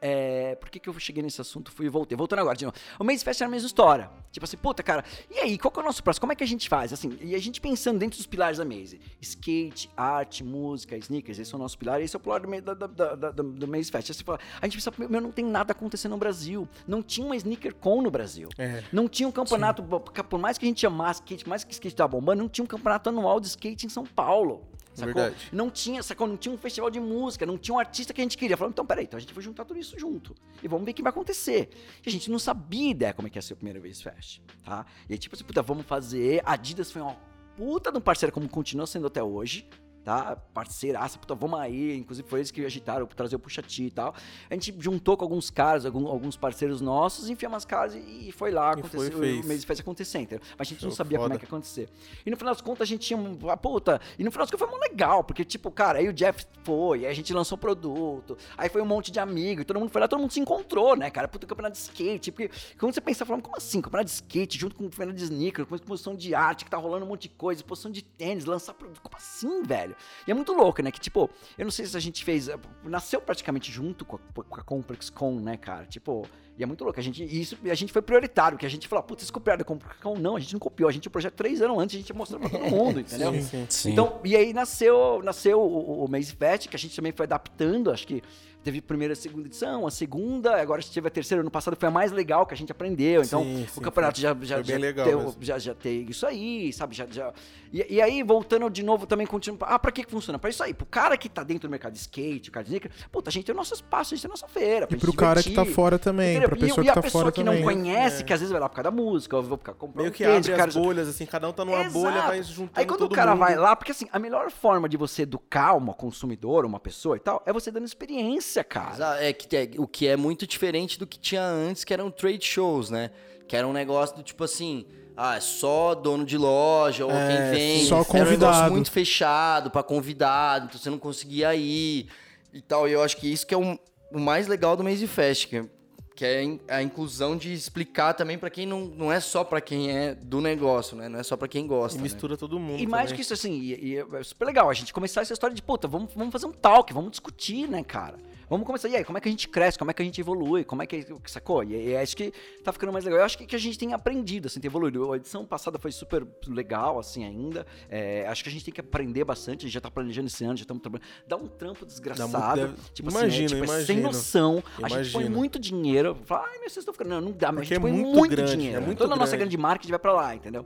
É, por que, que eu cheguei nesse assunto? Fui e voltei. Voltando agora, de novo. O Maze Fest era a mesma história. Tipo assim, puta, cara, e aí, qual que é o nosso próximo? Como é que a gente faz? Assim, e a gente pensando dentro dos pilares da Maze: skate, arte, música, sneakers, esse é o nosso pilar, esse é o pilar do, da, da, da, da- do Maze Fest. Aí você fala, a gente pensa, meu, não tem nada acontecendo no Brasil. Não tinha uma sneaker con no Brasil. É. Não tinha um campeonato, por mais que a gente amasse skate, por mais que skate tava bombando, não tinha um campeonato anual de skate em São Paulo. Sacou? Verdade. Não tinha, sacou? Não tinha um festival de música, não tinha um artista que a gente queria. Falando, então, peraí, então a gente vai juntar tudo isso junto. E vamos ver o que vai acontecer. E a gente não sabia ideia como é que ia ser o primeiro vez Fest, tá? E aí, tipo assim, puta, vamos fazer. A Adidas foi uma puta de um parceiro, como continua sendo até hoje. Tá? Parceiraça, puta, vamos aí. Inclusive foi eles que agitaram pra trazer o Puxa Ti e tal. A gente juntou com alguns caras, algum- alguns parceiros nossos, enfiamos as casas e foi lá. E Aconteceu, foi, fez. o mês fez acontecer, entendeu? Mas a gente não sabia como é foda. que ia acontecer. E no final das contas a gente tinha um. A puta. E no final das contas foi muito legal, porque, tipo, cara, aí o Jeff foi, aí a gente lançou o produto, aí foi um monte de amigo, e todo mundo foi lá, todo mundo se encontrou, né, cara? Puta, campeonato de skate. Porque quando você pensa, falando, como assim? Campeonato de skate, junto com o campeonato de sneaker, com exposição de arte, que tá rolando um monte de coisa, exposição de tênis, lançar produto. Como assim, velho? E é muito louco, né? Que, tipo, eu não sei se a gente fez. Nasceu praticamente junto com a, com a Complex Con, né, cara? Tipo. E é muito louco. A gente, e isso, a gente foi prioritário, que a gente falou, putz, vocês copiaram da Complex Con? Não, a gente não copiou. A gente tinha o projeto três anos antes, a gente ia mostrando pra todo mundo, entendeu? Sim, sim. Sim. Então, e aí nasceu, nasceu o, o Maze Fest, que a gente também foi adaptando, acho que teve a primeira e a segunda edição, a segunda, agora a gente teve a terceira, ano passado foi a mais legal que a gente aprendeu, então Sim, o sim, campeonato foi- já, já, foi bem já, mesmo. já, já tem isso aí, sabe, já, já e, e aí, voltando de novo, também continuando, ah, pra que que funciona? Pra isso aí, pro cara que tá dentro do mercado de skate, o cara de sneaker, puta, a gente tem o nosso espaço, a gente tem a nossa feira, pra E pro cara que tá divertir. fora também, Entendeu? pra E- pessoa e, que a tá pessoa fora que também. não conhece, É. que às vezes vai lá por causa da música, ou vou ficar comprando Meio um que tênis, abre cara- as bolhas, assim, cada um tá numa bolha, Exato. vai juntando Aí quando todo o cara mundo. vai lá, porque assim, a melhor forma de você educar uma consumidora, uma pessoa e tal, é você dando experiência, cara. É que tem- o que é muito diferente do que tinha antes, que eram trade shows, né? Que era um negócio do tipo assim, ah, é só dono de loja ou É, quem vem. só Era um negócio convidado. muito fechado pra convidado, então você não conseguia ir e tal. E eu acho que isso que é um- o mais legal do Maze Fest, que, que é a in- a inclusão de explicar também pra quem não, não é só pra quem é do negócio, né? Não é só pra quem gosta. E né? mistura todo mundo. E mais também. que isso, assim, e, e é super legal a gente começar essa história de, puta, vamos, vamos fazer um talk, vamos discutir, né, cara? Vamos começar, e aí, como é que a gente cresce, como é que a gente evolui, como é que, sacou? E, e acho que tá ficando mais legal. Eu acho que, que a gente tem aprendido, assim, tem evoluído. A edição passada foi super legal, assim, ainda. É, acho que a gente tem que aprender bastante, a gente já tá planejando esse ano, já estamos trabalhando. Dá um trampo desgraçado. deve- Tipo Imagino, assim, é, tipo, é sem noção. A gente põe muito dinheiro, fala, ai, mas vocês estão ficando. Não, não dá, mas Porque a gente é põe muito muito, grande, dinheiro. é muito Toda a nossa grande. grande marketing vai pra lá, entendeu?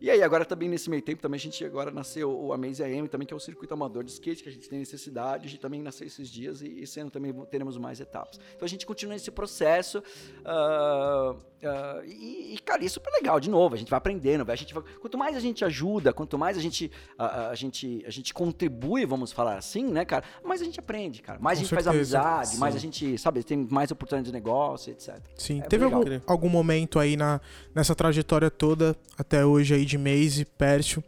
E aí, agora também nesse meio tempo, também a gente agora nasceu o Amaze AM, também que é o circuito amador de skate, que a gente tem necessidade de também nascer esses dias e esse ano também teremos mais etapas. Então a gente continua nesse processo. ah, ah, e, e, cara, isso é super legal, de novo, a gente vai aprendendo, a gente vai- quanto mais a gente ajuda, quanto mais a gente, a, a gente, a gente contribui, vamos falar assim, né, cara, mais a gente aprende, cara. Mais Com a gente faz certeza. amizade, mais a gente, sabe, tem mais oportunidade de negócio, etc. Sim, É teve algum, algum momento aí na, nessa trajetória toda, até hoje aí de Maze, Pércio,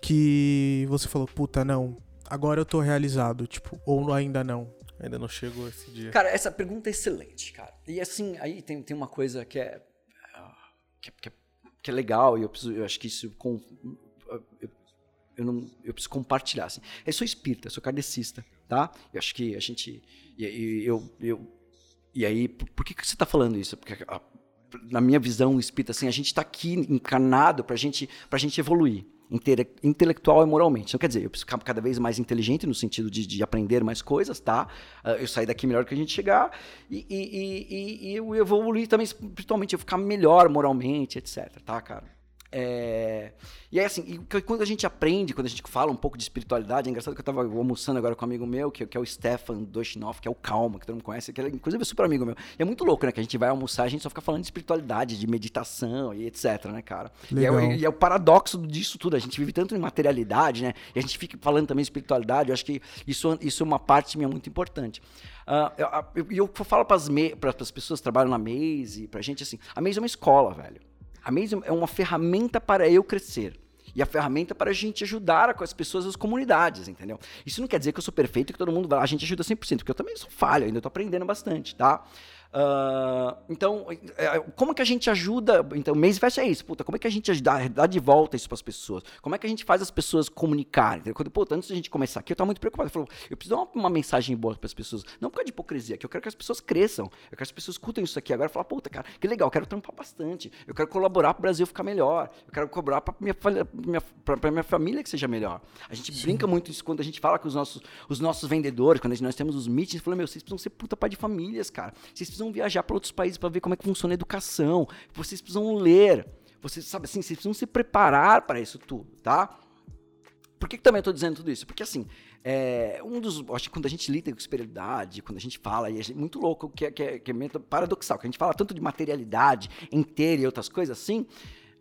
que você falou, puta, não, agora eu tô realizado, tipo, ou ainda não. Ainda não chegou esse dia. Cara, essa pergunta é excelente, cara. E assim, aí tem, tem uma coisa que é, que, é- que é, que é legal e eu, preciso, eu acho que isso. Com, eu, eu não, eu preciso compartilhar. Assim. Eu sou espírita, sou kardecista, tá? Eu acho que a gente. E, e eu, eu, e aí, por, por que, que você tá falando isso? Porque a- na minha visão espírita, assim, a gente tá aqui encarnado pra gente, pra gente evoluir. intele- intelectual e moralmente. Então, quer dizer, eu preciso ficar cada vez mais inteligente no sentido de, de aprender mais coisas, tá? Ah, eu sair daqui melhor que a gente chegar e, e- e- e eu evoluir também espiritualmente, eu ficar melhor moralmente, etc, tá, cara? É, E aí, assim, e quando a gente aprende, quando a gente fala um pouco de espiritualidade, é engraçado que eu tava almoçando agora com um amigo meu, que, que é o Stefan Doshinoff, que é o Calma, que todo mundo conhece, que ele, inclusive é super amigo meu. E é muito louco, né? Que a gente vai almoçar, a gente só fica falando de espiritualidade, de meditação e etc, né, cara? E é, e é o paradoxo disso tudo. A gente vive tanto em materialidade, né? E a gente fica falando também de espiritualidade. Eu acho que isso, isso é uma parte minha muito importante. Ah, eu- a- eu, eu falo para as pessoas que trabalham na Maze, pra gente assim, a Maze é uma escola, velho. A Maze é uma ferramenta para eu crescer. E a ferramenta para a gente ajudar com as pessoas, as comunidades, entendeu? Isso não quer dizer que eu sou perfeito e que todo mundo vai lá. A gente ajuda 100%, porque eu também sou falho, ainda estou aprendendo bastante, tá? Ah, então, é, como que a gente ajuda? Então, o Maze Fest é isso, puta, como é que a gente ajuda, dá de volta isso para as pessoas? Como é que a gente faz as pessoas comunicarem? Quando, puta, antes da gente começar aqui, eu estava muito preocupado. Eu, falei, eu preciso dar uma, uma mensagem boa para as pessoas, não por causa de hipocrisia, que eu quero que as pessoas cresçam, eu quero que as pessoas escutem isso aqui agora e falar, puta, cara, que legal, eu quero trampar bastante, eu quero colaborar para o Brasil ficar melhor, eu quero colaborar para minha, minha, pra minha família que seja melhor. A gente brinca muito isso quando a gente fala com os nossos, os nossos vendedores, quando gente- nós temos os meetings, falando, meu, vocês precisam ser puta pai de famílias, cara. Vocês precisam viajar para outros países para ver como é que funciona a educação. Vocês precisam ler. Vocês, sabe assim, vocês precisam se preparar para isso tudo, tá? Por que, que também tô dizendo tudo isso? Porque assim, é, um dos. Acho que quando a gente lida com espiritualidade, quando a gente fala, e é muito louco, que é, que é, que é paradoxal, que a gente fala tanto de materialidade inteira e outras coisas assim.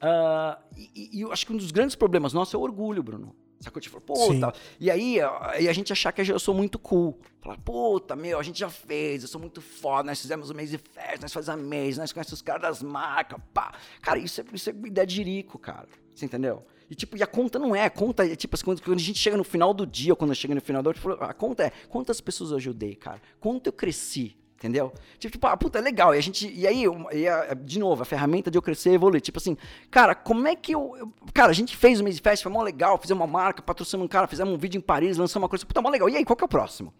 ah, e, e eu acho que um dos grandes problemas nossos é o orgulho, Bruno. Sacou? Tipo, Sim. puta. E aí, e a gente achar que eu sou muito cool. Falar, puta, meu, a gente já fez, eu sou muito foda, nós fizemos o mês de festa, nós fazemos a mês, nós conhecemos os caras das marcas, pá. Cara, isso é, isso é ideia de jirico, cara. Você entendeu? E tipo, e a conta não é, a conta é tipo quando, quando a gente chega no final do dia, ou quando eu chego no final do dia, a conta é quantas pessoas eu ajudei, cara? Quanto eu cresci? Entendeu? Tipo, tipo, ah, puta, é legal. E, a gente, e aí, e a- de novo, a ferramenta de eu crescer e evoluir. Tipo assim, cara, como é que eu. eu- cara, a gente fez o Maze Fest, foi mó legal, fizemos uma marca, patrocinamos um cara, fizemos um vídeo em Paris, lançamos uma coisa, puta, mó legal. E aí, qual que é o próximo?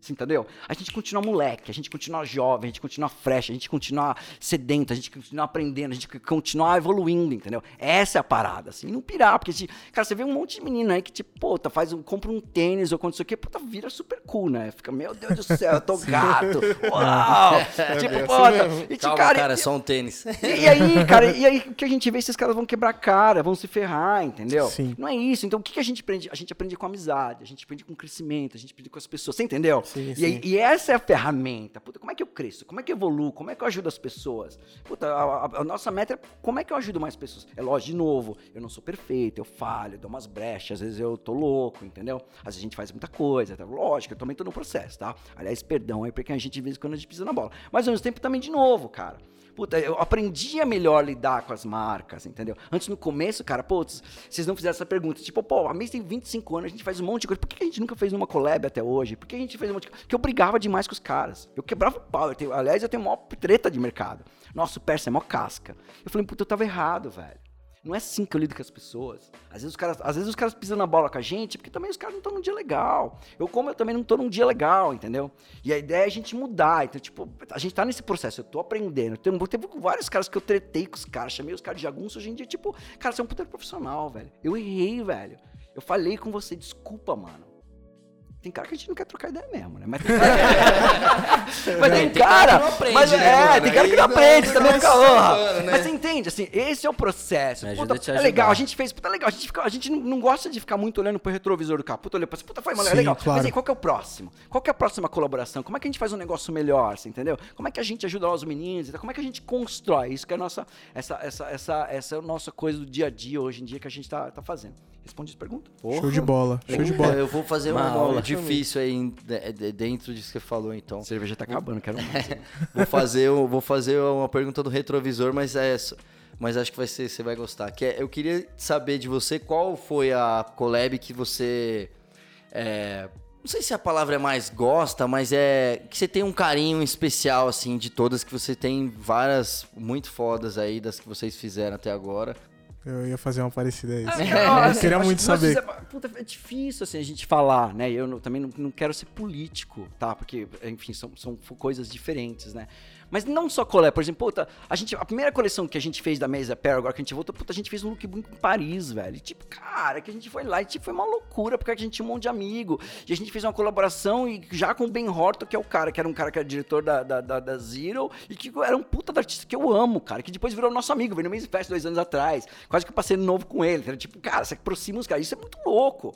Você entendeu? A gente continua moleque, a gente continua jovem, a gente continua fresh, a gente continua sedento, a gente continua aprendendo, a gente continua evoluindo, entendeu? Essa é a parada, assim, não pirar, porque, a gente- cara, você vê um monte de menino aí que, tipo, pô, tá, faz um, compra um tênis ou quando isso aqui, puta, vira super cool, né? Fica, meu Deus do céu, eu tô gato, uau! tipo, pô, e, tipo, Calma, cara, cara, e- é só um tênis. e, e aí, cara, e aí o que a gente vê, esses caras vão quebrar a cara, vão se ferrar, entendeu? Sim. Não é isso. Então, o que, que a gente aprende? A gente aprende com amizade, a gente aprende com crescimento, a gente aprende com as pessoas. Você entendeu? Sim, e, sim. e essa é a ferramenta. Puta, como é que eu cresço? Como é que eu evoluo? Como é que eu ajudo as pessoas? Puta, a, a- a nossa meta é como é que eu ajudo mais pessoas? É lógico, de novo, eu não sou perfeito, eu falho, eu dou umas brechas, às vezes eu tô louco, entendeu? Às vezes a gente faz muita coisa, tá? lógico, eu também tô no processo, tá? Aliás, perdão aí, porque a gente, de vez em quando, a gente pisa na bola. Mas ao mesmo tempo também, de novo, cara. Puta, eu aprendi a melhor lidar com as marcas, entendeu? Antes, no começo, cara, putz, vocês não fizeram essa pergunta. Tipo, pô, a Mace tem 25 anos, a gente faz um monte de coisa. Por que a gente nunca fez uma collab até hoje? Por que a gente fez um monte de coisa? Porque eu brigava demais com os caras. Eu quebrava o pau. Eu tenho- aliás, eu tenho maior treta de mercado. Nossa, o Persa é mó casca. Eu falei, puta, eu tava errado, velho. Não é assim que eu lido com as pessoas. Às vezes os caras, às vezes os caras pisam na bola com a gente, porque também os caras não estão num dia legal. Eu, como eu também não tô num dia legal, entendeu? E a ideia é a gente mudar. Então, tipo, a gente tá nesse processo, eu tô aprendendo. Tem, teve vários caras que eu tretei com os caras, chamei os caras de jagunço. Hoje em dia, tipo, cara, você é um puta profissional, velho. Eu errei, velho. Eu falei com você, desculpa, mano. Tem cara que a gente não quer trocar ideia mesmo, né? Mas tem cara, mas tem cara não aprende, mas, né, é, mano? tem cara que não aprende, também fica, falando, né? Mas você entende, assim, esse é o processo. Puta, é legal, a gente fez, puta, legal, a gente, fica, a gente não, não gosta de ficar muito olhando pro retrovisor do carro. Puta, olha, pra- puta, foi, mano, é legal. claro. Mas aí, qual que é o próximo? Qual que é a próxima colaboração? Como é que a gente faz um negócio melhor, você entendeu? Como é que a gente ajuda os meninos? Como é que a gente constrói? Isso que é a nossa, essa, essa, essa, essa é a nossa coisa do dia a dia, hoje em dia, que a gente tá, tá fazendo. Responde essa pergunta? Show de bola, show de É, bola. Eu vou fazer Uma uma aula. difícil aí dentro disso que você falou, então. A cerveja tá acabando, quero mais. Vou fazer, vou fazer uma pergunta do retrovisor, mas é essa. Mas acho que vai ser, você vai gostar. Que é, eu queria saber de você qual foi a collab que você. é, não sei se a palavra é mais gosta, mas é que você tem um carinho especial, assim, de todas, que você tem várias muito fodas aí das que vocês fizeram até agora. Eu ia fazer uma parecida a isso. Ah, eu queria mas- muito saber. é- puta, é difícil assim, a gente falar, né? Eu não- também não, não quero ser político, tá? Porque, enfim, são, são coisas diferentes, né? Mas não só colé, por exemplo, puta, a, gente, a primeira coleção que a gente fez da Mesa Apparel, agora que a gente voltou, puta, a gente fez um lookbook em Paris, velho. E, tipo, cara, que a gente foi lá e tipo, foi uma loucura, porque a gente tinha um monte de amigo. E a gente fez uma colaboração e já com o Ben Horton, que é o cara, que era um cara que era diretor da, da, da, da Zero, e que era um puta da artista que eu amo, cara, que depois virou nosso amigo, veio no Maze Fest dois anos atrás. Quase que eu passei novo com ele. Era tipo, cara, você aproxima os caras, isso é muito louco.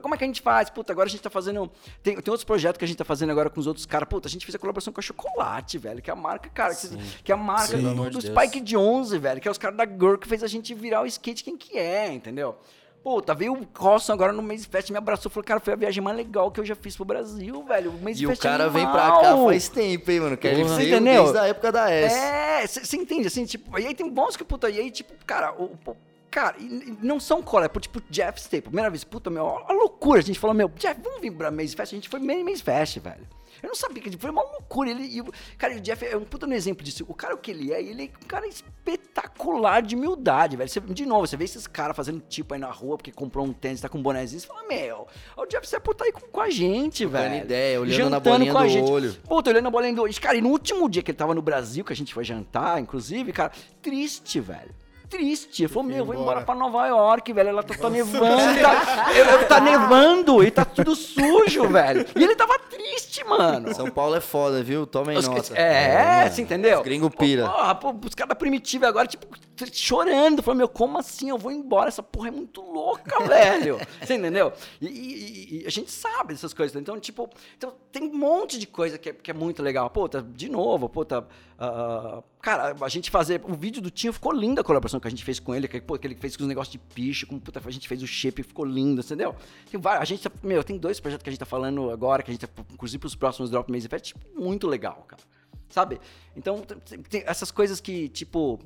Como é que a gente faz? Puta, agora a gente tá fazendo. Tem, tem outros projetos que a gente tá fazendo agora com os outros caras. Puta, a gente fez a colaboração com a Chocolate, velho. Que é a marca, cara, que, que é a marca Sim, do, do de. Spike Jonze, velho. Que é os caras da Girl que fez a gente virar o skate quem que é, entendeu? Puta, veio o Cosson agora no Maze Fest, me abraçou falou, cara, foi a viagem mais legal que eu já fiz pro Brasil, velho. O E o Fest é cara vem pra cá faz tempo, hein, mano? Dizer, Você entendeu? desde a época da S. É, você entende, assim, tipo, e aí tem bons que, puta, e aí, tipo, cara, o, o- cara, e, não são cola, é tipo Jeff Staple, primeira vez, puta, meu, a loucura, a gente falou, meu, Jeff, vamos vir pra Maze Fest, a gente foi meio Maze Fest, velho. Eu não sabia que foi uma loucura. Ele, e o- cara, e o Jeff é um puta no exemplo disso. O cara, o que ele é, ele é um cara espetacular de humildade, velho. Você- de novo, você vê esses caras fazendo tipo aí na rua porque comprou um tênis, tá com um bonézinho, você fala, meu, o Jeff, você é puta aí com, com a gente, Trocando velho. ideia, olhando na Jantando bolinha com a do gente. olho. Puta, olhando a bolinha do olho. Cara, e no último dia que ele tava no Brasil, que a gente foi jantar, inclusive, cara, triste, velho. Triste. Ele falou, meu, eu vou embora pra Nova York, velho. Ela tá, tá nevando, tá, eu- eu- tá nevando e tá tudo sujo, velho. E ele tava triste, mano. São Paulo é foda, viu? Tomem Os- nota. É, você entendeu? Os gringo pira. Porra, pô, os caras da primitiva agora, tipo, chorando. Falando, meu, como assim? Eu vou embora. Essa porra é muito louca, velho. Você entendeu? E, e- e a gente sabe dessas coisas. Então, tipo, então, tem um monte de coisa que é, que é muito legal. Pô, tá, de novo, pô, tá. Ah, cara, a gente fazer. O vídeo do Tinho ficou linda a colaboração que a gente fez com ele, que, pô, que ele fez com os negócios de picho, como puta, a gente fez o shape ficou lindo, entendeu? Tem vários, a gente tá, meu, tem dois projetos que a gente tá falando agora, que a gente tá, inclusive pros próximos Drop Maze Fest, tipo, muito legal, cara. Sabe? Então, tem, tem essas coisas que, tipo,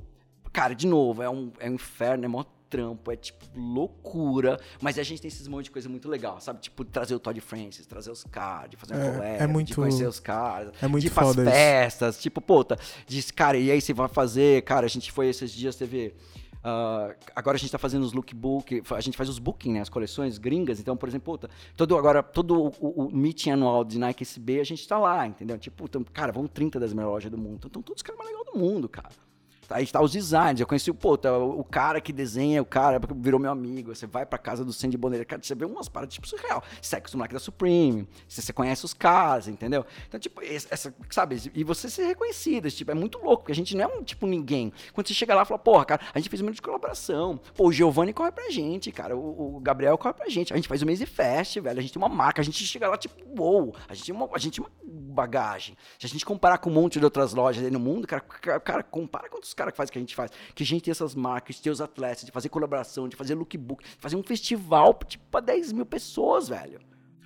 cara, de novo, é um, é um inferno, é mó trampo, é tipo loucura, mas a gente tem esses monte de coisa muito legal, sabe? Tipo, trazer o Todd Francis, trazer os caras, de fazer um É, é de muito- conhecer os caras, é muito de pras foda isso. festas, tipo, puta, diz, cara, e aí você vai fazer, cara, a gente foi esses dias, teve... ah, agora a gente tá fazendo os lookbook, a gente faz os booking, né? As coleções gringas. Então, por exemplo, puta, todo, agora, todo o, o- o meeting anual de Nike SB, a gente tá lá, entendeu? Tipo, puta, cara, vão 30 das melhores lojas do mundo. Então, todos os caras mais legais do mundo, cara. Aí tá os designs, eu conheci pô, tá, o cara que desenha, o cara virou meu amigo. Você vai pra casa do Sandy Bonneira, cara, você vê umas paradas tipo surreal. Os moleques da Supreme, você, você conhece os caras, entendeu? Então, tipo, essa, sabe? E você ser reconhecido, tipo, é muito louco, porque a gente não é um tipo ninguém. Quando você chega lá e fala, porra, cara, a gente fez um monte de colaboração. Pô, o Giovanni corre pra gente, cara, o, o Gabriel corre pra gente. A gente faz o Maze Fest, velho, a gente tem uma marca, a gente chega lá, tipo, uou, a gente tem uma, a gente tem uma bagagem. Se a gente comparar com um monte de outras lojas aí no mundo, cara, cara, compara com os caras que fazem o que a gente faz. Que a gente tem essas marcas, ter os atletas, de fazer colaboração, de fazer lookbook, de fazer um festival, tipo, pra 10 mil pessoas, velho.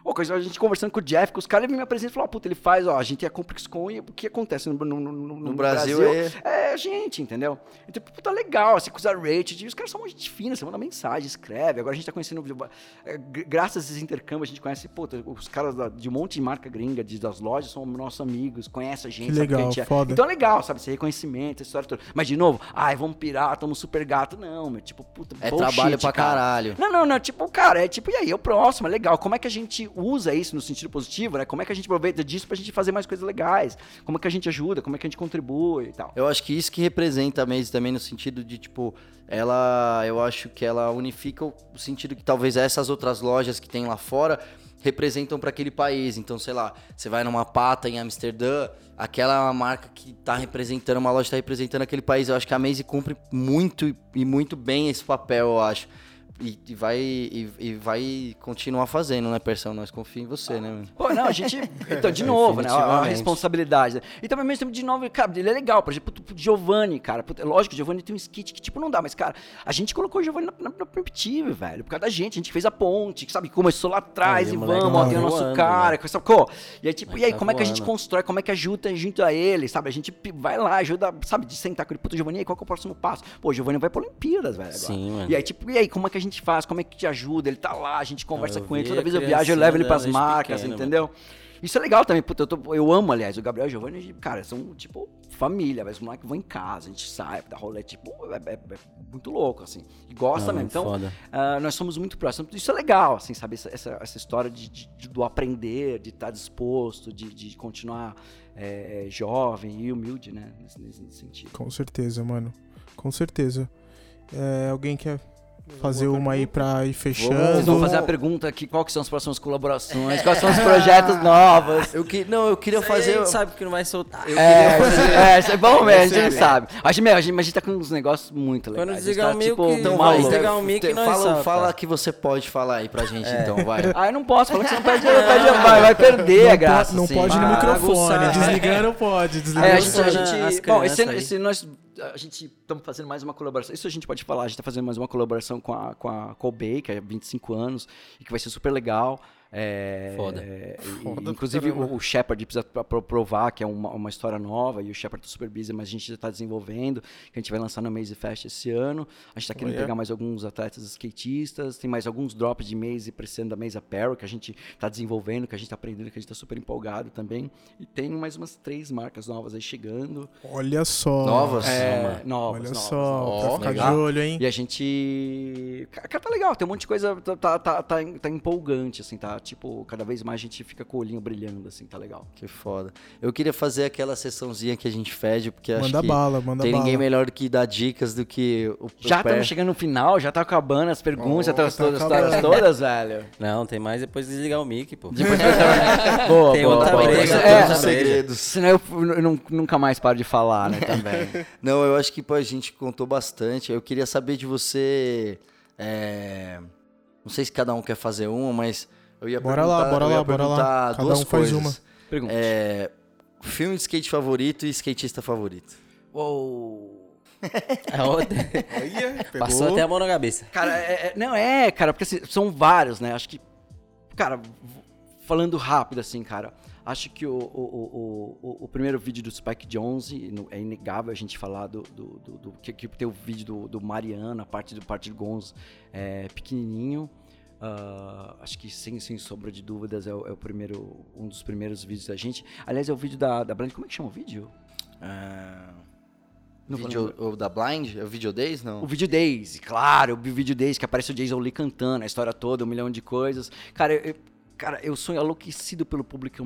Ô, coisa, a gente conversando com o Jeff, com os caras, ele me apresenta e falou, ah, puta, ele faz, ó, a gente é a ComplexCon e o que acontece no, no, no, no- no Brasil é... a gente, entendeu? Então, puta, legal, você usa rated, e os caras são uma gente fina, você manda mensagem, escreve, agora a gente tá conhecendo, é, gr- graças a esses intercâmbios, a gente conhece, puta, os caras da- de um monte de marca gringa, de, das lojas, são nossos amigos, conhecem a gente, Que legal, a gente é. foda. Então é legal, sabe, esse reconhecimento, essa história toda. Mas, de novo, ai, vamos pirar, tamo super gato, não, meu, tipo, puta, É bullshit, trabalho pra cara. caralho. Não, não, não. Tipo, cara, é tipo, e aí, é o próximo, é legal. Como é que a gente usa isso no sentido positivo, né? Como é que a gente aproveita disso pra gente fazer mais coisas legais? Como é que a gente ajuda? Como é que a gente contribui e tal? Eu acho que isso que representa a Maze também no sentido de, tipo, ela. Eu acho que ela unifica o sentido que talvez essas outras lojas que tem lá fora representam para aquele país. Então, sei lá, você vai numa pata em Amsterdã, aquela marca que tá representando, uma loja tá representando aquele país. Eu acho que a Maze cumpre muito e muito bem esse papel, eu acho. E, e vai, e, e vai continuar fazendo, né, Persão? Nós confiamos em você, né? Pô, não, a gente. Então, de novo, né? A, responsabilidade. né? E também, mesmo tempo, de novo, cara, ele é legal. Por exemplo, o Giovanni, cara. Lógico o Giovanni tem um skit que, tipo, não dá, mas, cara, a gente colocou o Giovanni na, na, velho. Por causa da gente. A gente fez a ponte, que sabe, começou lá atrás e vamos, ó, tá tem o nosso voando, cara, né? sacou? E aí, tipo, e aí, Tá como é que a gente voando. constrói, como é que ajuda junto a ele, sabe? A gente vai lá, ajuda, sabe, de sentar com ele, puta, Giovanni, aí, qual que é o próximo passo? Pô, o Giovanni vai pra Olimpíadas, velho. Sim, mano. E aí, tipo, e aí, como é que a gente faz? Como é que te ajuda? Ele tá lá, a gente conversa eu com ele, toda vez eu viajo, eu levo ele pras marcas, pequeno, entendeu? Isso é legal também, puta, eu, tô- eu amo, aliás, o Gabriel e o Giovanni, cara, são, tipo, família, mas os moleques vão em casa, a gente sai, dá rolê, tipo, é, é- é muito louco, assim, e gosta Não, mesmo. Então, ah, nós somos muito próximos. Isso é legal, assim, sabe? Essa, essa, essa história de, de- de- do aprender, de estar disposto, de, de continuar é, é, jovem e humilde, né? Nesse, nesse sentido. Com certeza, mano. Com certeza. É, alguém quer fazer uma aí pra ir fechando? Vocês vão fazer a pergunta aqui, qual que são as próximas colaborações, quais são os projetos novos. Eu que, não, eu queria Isso aí a fazer. gente sabe que não vai soltar. É, é, isso é bom mesmo, a gente não sabe. A gente, a gente, mas a gente tá com uns negócios muito legais. Quando A desligar tá, o mic, tipo, então maluco. vai, desligar o mic, nós fala, solta. fala que você pode falar aí pra gente, então, vai. Ah, eu não posso, fala que você não perde, perde vai, vai perder a Não, graça. po- não assim. pode no Vai microfone. Desligar não pode. Desligar É, a não gente, a gente- bom, esse, esse nós a gente estamos fazendo mais uma colaboração. Isso a gente pode falar. A gente está fazendo mais uma colaboração com a com a Colbay, que é 25 anos e que vai ser super legal. É, Foda. é, Foda inclusive o, o Shepard precisa provar que é uma, uma história nova e o Shepard tá super busy, mas a gente já está desenvolvendo, que a gente vai lançar no Maze Fest esse ano. A gente está querendo Olha. pegar mais alguns atletas skatistas, tem mais alguns drops de Maze precisando da Maze Apparel que a gente está desenvolvendo, que a gente está aprendendo, que a gente está super empolgado também. E tem mais umas três marcas novas aí chegando. Olha só. Novas? É, novas, Olha novas, só, novas. pra ficar legal. de olho, hein? E a gente. Cara, tá legal, tem um monte de coisa. Tá, tá, tá, tá empolgante, assim, tá? Tipo, cada vez mais a gente fica com o olhinho brilhando, assim, tá legal. Que foda. Eu queria fazer aquela sessãozinha que a gente fede, porque acho Manda que bala, manda tem bala. ninguém melhor que dar dicas do que o Já estamos chegando no final, já tá acabando as perguntas, já Oh, tá, tá todas, acabando. todas, todas, velho. Não, tem mais depois de desligar o mic, pô. Depois ter- boa, Tem boa, outra boa. breja, É, tem outra Os segredos. senão eu, eu não- nunca mais paro de falar, né, também. Não, eu acho que pô, a gente contou bastante. Eu queria saber de você. é, Não sei se cada um quer fazer uma, mas eu ia Bora perguntar, lá, bora lá, bora lá. Cada duas um faz coisas. uma. Pergunta. É, filme de skate favorito e skatista favorito. Uou. A outra- Olha. Passou até a mão na cabeça. Cara, é- é- não é, cara, porque assim, são vários, né? Acho que, cara, falando rápido assim, cara, acho que o, o, o, o, o primeiro vídeo do Spike Jonze, no- é inegável a gente falar do, do, do- do- que, que tem o vídeo do, do Mariana, a parte do parte do Gonz é, pequenininho. Ah, acho que sem, sem sombra de dúvidas é o, é o primeiro, um dos primeiros vídeos da gente. Aliás, é o vídeo da, da Brand, como é que chama o vídeo? Não vou vídeo, o da Blind? É o Video Days? Não. O vídeo Days, claro, o vídeo Days que aparece o Jason Lee cantando a história toda, um milhão de coisas. Cara, eu, cara, eu sou enlouquecido pelo público,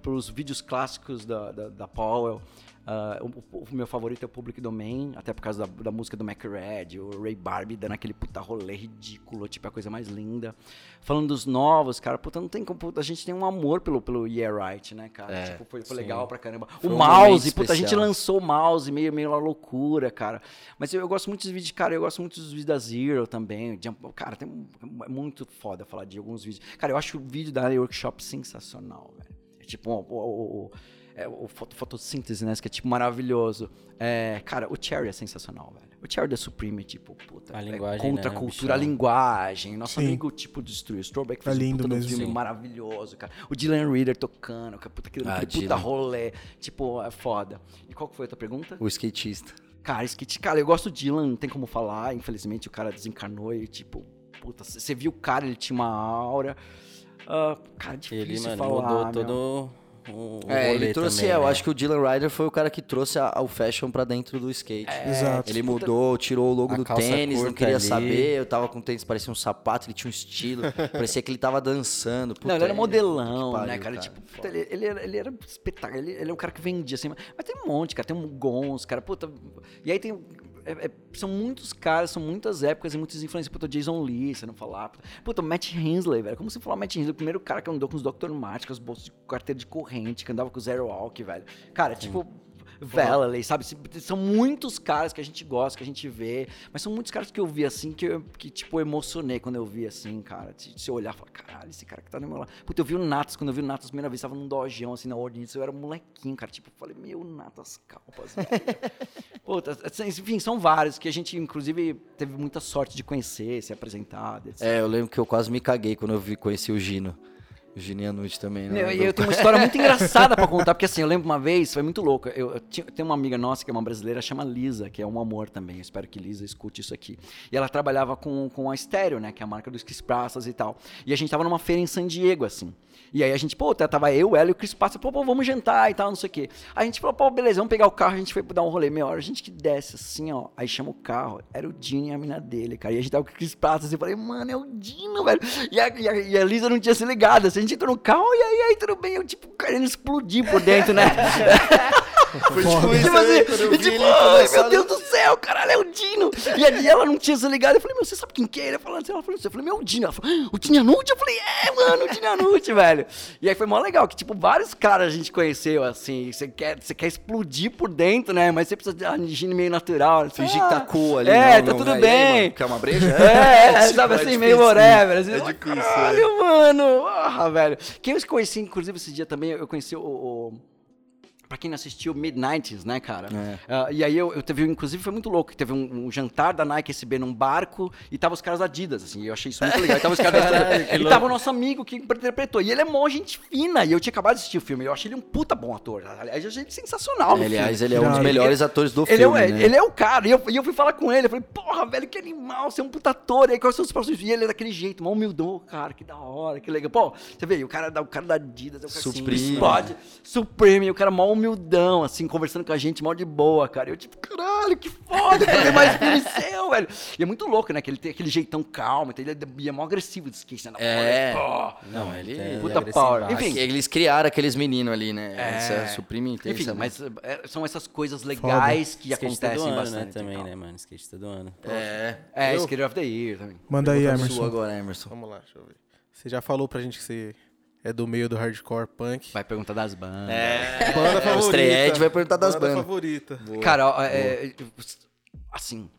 pelos vídeos clássicos da, da, da Powell. Ah, o, o meu favorito é o Public Domain, até por causa da, da música do Mac Red, o Ray Barbie dando aquele puta rolê ridículo, tipo, a coisa mais linda. Falando dos novos, cara, puta, não tem como. puta, a gente tem um amor pelo, pelo Yeah Right, né, cara? É, tipo, foi, foi legal pra caramba. Foi o um mouse, puta, a gente lançou o mouse meio, meio uma loucura, cara. Mas eu, eu gosto muito dos vídeos, cara, eu gosto muito dos vídeos da Zero também. Jump- cara, tem um- é muito foda falar de alguns vídeos. Cara, eu acho o vídeo da Workshop sensacional, velho. É tipo, o, o, o, é, o foto, fotossíntese, né? Que é tipo maravilhoso. É, cara, o Cherry é sensacional, velho. O Cherry da Supreme é tipo, puta. A é linguagem, contra a né, cultura, a linguagem. Nosso Sim. amigo, tipo, destruiu. O Strawback É fez um lindo puta um mesmo. filme Sim. maravilhoso, cara. O Dylan Reader tocando, que é puta, aquele, Ah, aquele puta rolê. Tipo, é foda. E qual que foi a outra pergunta? O skatista. Cara, skate, cara, eu gosto do Dylan, não tem como falar. Infelizmente o cara desencarnou e, tipo, puta, você viu o cara, ele tinha uma aura. Ah, cara, difícil Ele, mano, falar. mudou meu. todo o, o É, rolê ele trouxe, também, é, eu né? acho que o Dylan Ryder foi o cara que trouxe a- o fashion pra dentro do skate. Exato. Ele mudou, tirou o logo A do tênis, não queria ali. saber. Eu tava com tênis, parecia um sapato, ele tinha um estilo. parecia que ele tava dançando. Puta, não, ele era é- modelão, puta que né, pariu, cara? Tipo, puta, ele, ele era, ele era espetáculo, ele, ele é um cara que vendia assim. Mas tem um monte, cara. Tem um Gons, cara, puta. E aí tem. É- é- são muitos caras, são muitas épocas e muitas influências. Puta, Jason Lee, você não falar. Puta, puta, Matt Hensley, velho. Como você falar Matt Hensley? O primeiro cara que andou com os Dr. Martens, com as bolsas de carteira de corrente, que andava com o Zero Walk, velho. Cara, tipo. Valley, sabe? São muitos caras que a gente gosta, que a gente vê, mas são muitos caras que eu vi assim, que, eu, que tipo, emocionei quando eu vi assim, cara. Se se eu olhar e falar, caralho, esse cara que tá no meu lado. Puta, eu vi o Natas, quando eu vi o Natas a primeira vez, tava num dojão, assim, na ordem eu era molequinho, cara. Tipo, eu falei, meu, Natas Calpas, velho. Puta, assim, enfim, são vários que a gente, inclusive, teve muita sorte de conhecer, ser apresentado, etc. É, eu lembro que eu quase me caguei quando eu vi, conheci o Gino. O Gininha Nude também, né? e eu tenho uma história muito engraçada pra contar, porque assim, eu lembro uma vez, foi muito louco. Eu, eu tinha- tenho uma amiga nossa que é uma brasileira, chama Lisa, que é um amor também. Eu espero que Lisa escute isso aqui. E ela trabalhava com, com a Stereo, né? Que é a marca dos Chris Praças e tal. E a gente tava numa feira em San Diego, assim. E aí a gente, pô, tava eu, ela e o Chris Praça, pô, pô, vamos jantar e tal, não sei o quê. Aí a gente falou, pô, beleza, vamos pegar o carro, a gente foi dar um rolê. Meia hora, a gente que desce assim, ó. Aí chama o carro, era o Dino e a mina dele, cara. E a gente tava com o Chris Praça, assim, eu falei, mano, é o Dino, velho. E a, e a- e a Lisa não tinha se ligado, assim, a gente entrou no carro, e aí, aí, tudo bem, eu, tipo, querendo explodir por dentro, né? Foi tipo isso Tipo assim, e tipo, ai, meu Deus do céu, caralho, é o Dino. E aí ela não tinha se ligado. Eu falei, meu, você sabe quem que é? Ele falando assim, ela falou assim, eu falei, meu, é o Dino. Ela falou, "Ah, o Dino? Eu falei, é, mano, o Dino velho. E aí foi mó legal, que tipo, vários caras a gente conheceu, assim, você quer, você quer explodir por dentro, né? Mas você precisa de uma higiene meio natural. Você, Fingir que tá ah, cool ali. É, não, tá não, tudo aí, bem. mano, Quer uma breja? É, é, Tipo, sabe é assim, difícil. meio whatever. Assim, É difícil, Caralho, mano. Ah, velho. Quem eu conheci, inclusive, esse dia também, eu conheci o. Pra quem não assistiu, Mid-90s, né, cara? É. Ah, e aí eu, eu teve, inclusive, foi muito louco. Teve um, um jantar da Nike SB num barco e tava os caras da Adidas, assim. e Eu achei isso muito legal. E tava os caras da Adidas. E tava o nosso amigo que interpretou. E ele é mó gente fina. E eu tinha acabado de assistir o filme. Eu achei ele um puta bom ator. Aliás, eu achei ele sensacional no Aliás, filme. ele é um dos Irado. melhores atores do Ele, filme, é, né? ele é o cara. E eu, e eu fui falar com ele. Eu falei, porra, velho, que animal. Você é um puta ator. E aí, quais são os próximos? E ele é daquele jeito, mó humildão, cara. Que da hora, que legal. Pô, você vê, o cara, da- o cara da Adidas, é o cara assim, Supreme. explode. Supreme, o cara mó humildão, assim, conversando com a gente, mó de boa, cara. Eu, tipo, caralho, que foda. Fazer mais filme seu, velho. E é muito louco, né? Que ele tem aquele jeitão calmo. então Ele é, é mó agressivo de skate, né? É. Pô. Não, ele... é Puta agressivo. power. Enfim. Eles criaram aqueles meninos ali, né? É. Essa Supreme tem Enfim, essa- mas é, são essas coisas legais que Skate acontecem ano, bastante. né, também, tal. né, mano? Skate tá do ano. É. É, Eu- Skater of the Year também. Manda aí, Sua Emerson. agora, Emerson. Vamos lá, deixa eu ver. Você já falou pra gente que você é do meio do hardcore punk. Vai perguntar das bandas. É. Banda Os favorita. Treyed vai perguntar das Banda bandas. favorita. Cara, ó, é, assim.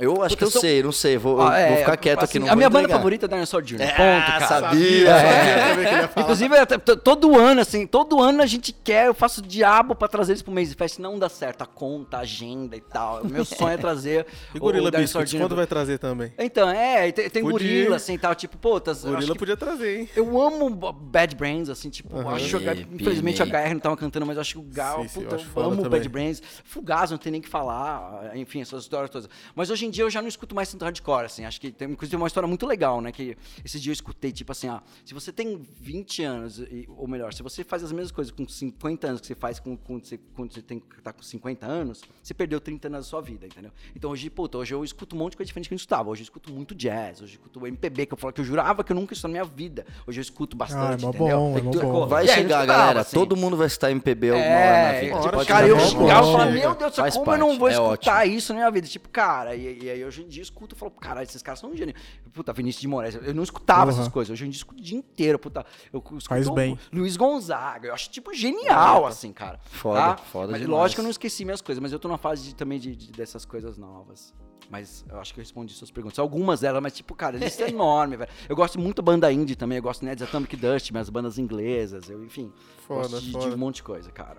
Eu acho que eu são- sei, não sei. Vou, ó, é, vou ficar quieto assim, aqui. Não A minha banda entregar. favorita é Dinosaur Jr. É, ponto, cara. sabia. É. Inclusive, até- t- todo ano, assim, todo ano a gente quer, eu faço diabo pra trazer eles pro mês de festa, não dá certo, a conta, a agenda e tal. O meu sonho é trazer E o Gorila Biscuits, quando vai trazer também? Então, é, tem, tem gorila, assim, tal, tipo, pô, tá, Gorila que- podia trazer, hein? Eu amo Bad Brains, assim, tipo, acho que infelizmente o pirei. HR não tava cantando, mas eu acho que o Gal, Sim, sim, eu puta, eu, amo. Bad Brains. Fugaz, não tem nem o que falar, enfim, essas histórias todas. Mas hoje em dia eu já não escuto mais tanto hardcore, assim, acho que tem, inclusive, uma história muito legal, né, que esse dia eu escutei, tipo assim, ah, se você tem 20 anos, e- ou melhor, se você faz as mesmas coisas com 50 anos que você faz com, com você, quando você tem, tá com 50 anos, você perdeu 30 anos da sua vida, entendeu? Então hoje, puta, hoje eu escuto um monte de coisa diferente que eu não escutava. Hoje eu escuto muito jazz, hoje eu escuto MPB, que eu falo que eu jurava que eu nunca escuto na minha vida. Hoje eu escuto bastante, Ah, é entendeu? bom, é bom. Vai eu chegar, escutava, galera. assim. Todo mundo vai estar MPB alguma hora na É, vida. tipo, Pode cara, chegar eu chegava e falava, meu Deus, Faz como eu não parte, vou é escutar isso na minha vida? Tipo, cara, e, e aí hoje em dia eu escuto e falo, caralho, esses caras são um gênio. Puta, Vinícius de Moraes, eu não escutava Uhum. essas coisas, hoje em dia eu escuto o dia inteiro, puta. Eu escuto Faz bem. Luiz Gonzaga, eu acho, tipo, genial, assim, cara. Foda, tá? foda Mas demais. lógico que eu não esqueci minhas coisas, mas eu tô na fase de- também de, de- dessas coisas novas. Mas eu acho que eu respondi suas perguntas. Algumas delas, mas tipo, cara, a lista é enorme, velho. Eu gosto muito da banda indie também, eu gosto né, de Atomic Dust, minhas bandas inglesas, eu, enfim. Foda, gosto de, de um monte de coisa, cara.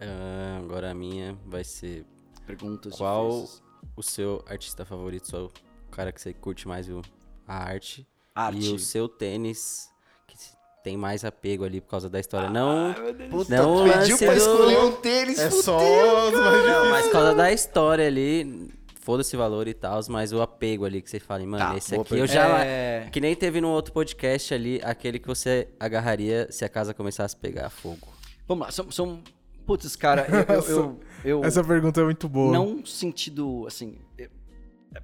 Ah, agora a minha vai ser Perguntas Qual difíceis. O seu artista favorito, só o cara que você curte mais o, a arte, Arte. e o seu tênis que se- tem mais apego ali por causa da história. não, Puta, não o pediu lance pra do- escolher um tênis, É fudeu. só Não, mas por causa da história ali, foda-se o valor e tal, mas o apego ali que você fala, mano, Tá, esse aqui eu já. É. Que nem teve no outro podcast ali, aquele que você agarraria se a casa começasse a pegar fogo. Vamos lá, são. são putz, cara, eu. eu, eu, eu- Essa pergunta é muito boa. não sentido, assim. eu-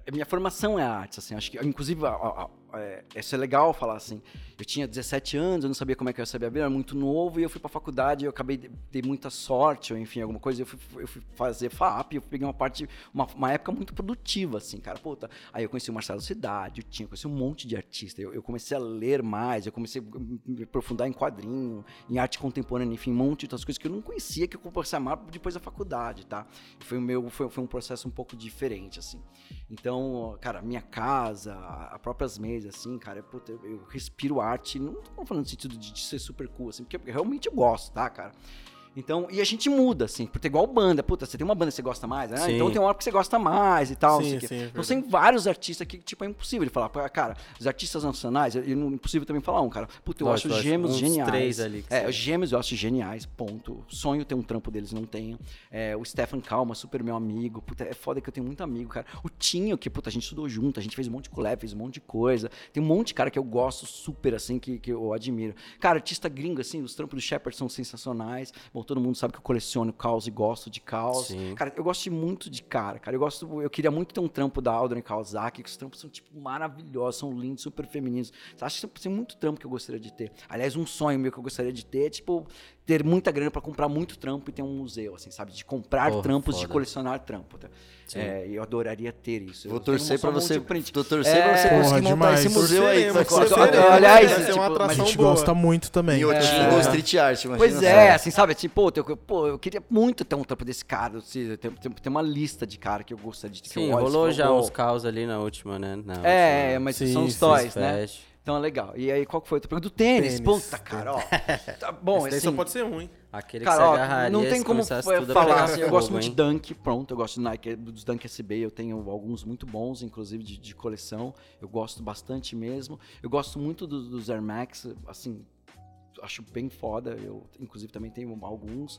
a minha formação é arte, assim. Acho que, inclusive, a- a- a- é, isso é legal falar assim. Eu tinha 17 anos, eu não sabia como é que eu ia saber abrir, era muito novo e eu fui pra faculdade, eu acabei de ter muita sorte, ou enfim, alguma coisa. Eu fui, eu fui fazer FAP, eu peguei uma parte, uma, uma época muito produtiva, assim, cara. Puta, aí eu conheci o Marcelo Cidade, eu tinha, conheci um monte de artista. Eu, eu comecei a ler mais, eu comecei a me aprofundar em quadrinho, em arte contemporânea, enfim, um monte de outras coisas que eu não conhecia, que eu comecei a amar depois da faculdade, tá? Foi o meu, foi, foi um processo um pouco diferente, assim. Então, cara, minha casa, a próprias mesas, assim, cara, puta, eu, respiro arte, não tô falando no sentido de, de ser super cool, assim, porque realmente eu gosto, tá, cara? Então, e a gente muda, assim, porque é igual banda. Puta, você tem uma banda que você gosta mais, né? Então tem uma hora que você gosta mais e tal. Sim, sim, é então tem vários artistas que, tipo, é impossível de falar. Cara, os artistas nacionais, é impossível também falar um, cara. Puta, eu acho os gêmeos geniais. três ali É, os gêmeos eu acho geniais, ponto. Sonho ter um trampo deles, não tenho. É, o Stefan Kalma, super meu amigo. Puta, é foda que eu tenho muito amigo, cara. O Tinho, que, puta, a gente estudou junto, a gente fez um monte de collab, fez um monte de coisa. Tem um monte de cara que eu gosto super, assim, que, que eu admiro. Cara, artista gringo, assim, os trampos do Shepard são sensacionais. Bom, todo mundo sabe que eu coleciono caos e gosto de caos. Sim. Cara, eu gosto muito de cara, cara. Eu gosto, eu queria muito ter um trampo da Aldrin Kawasaki, que os trampos são, tipo, maravilhosos, são lindos, super femininos. Acho que tem muito trampo que eu gostaria de ter. Aliás, um sonho meu que eu gostaria de ter é, tipo, ter muita grana pra comprar muito trampo e ter um museu, assim, sabe? De comprar Porra, trampos, de foda. colecionar trampo. Tá? É, e eu adoraria ter isso. Vou Eu torcer só pra monte você. de. Tô torcer É, pra você Porra, conseguir montar demais. esse museu aí. Aliás, tipo, A atração gente boa. gosta muito também. Em Otinho, É. Street Art, imagina Pois só. é, assim, sabe? Tipo, eu, pô, eu queria muito ter um trampo desse cara. assim, Tem, tem, tem uma lista de cara que eu gostaria de ter. que Sim, e rolou já uns caos ali na última, né? Na É, mas são os toys, né? Então é legal. E aí, qual que foi a outra pergunta? Do tênis. Tênis. Puta, cara, ó. Tá bom, Esse assim, só pode ser ruim. Aquele Cara, que você agarraria não tem como falar. assim, eu fogo, gosto muito de hein? Dunk, pronto. Eu gosto do Nike, dos Dunk SB. Eu tenho alguns muito bons, inclusive de, de coleção. Eu gosto bastante mesmo. Eu gosto muito dos, dos Air Max, assim, acho bem foda. Eu, inclusive, também tenho alguns.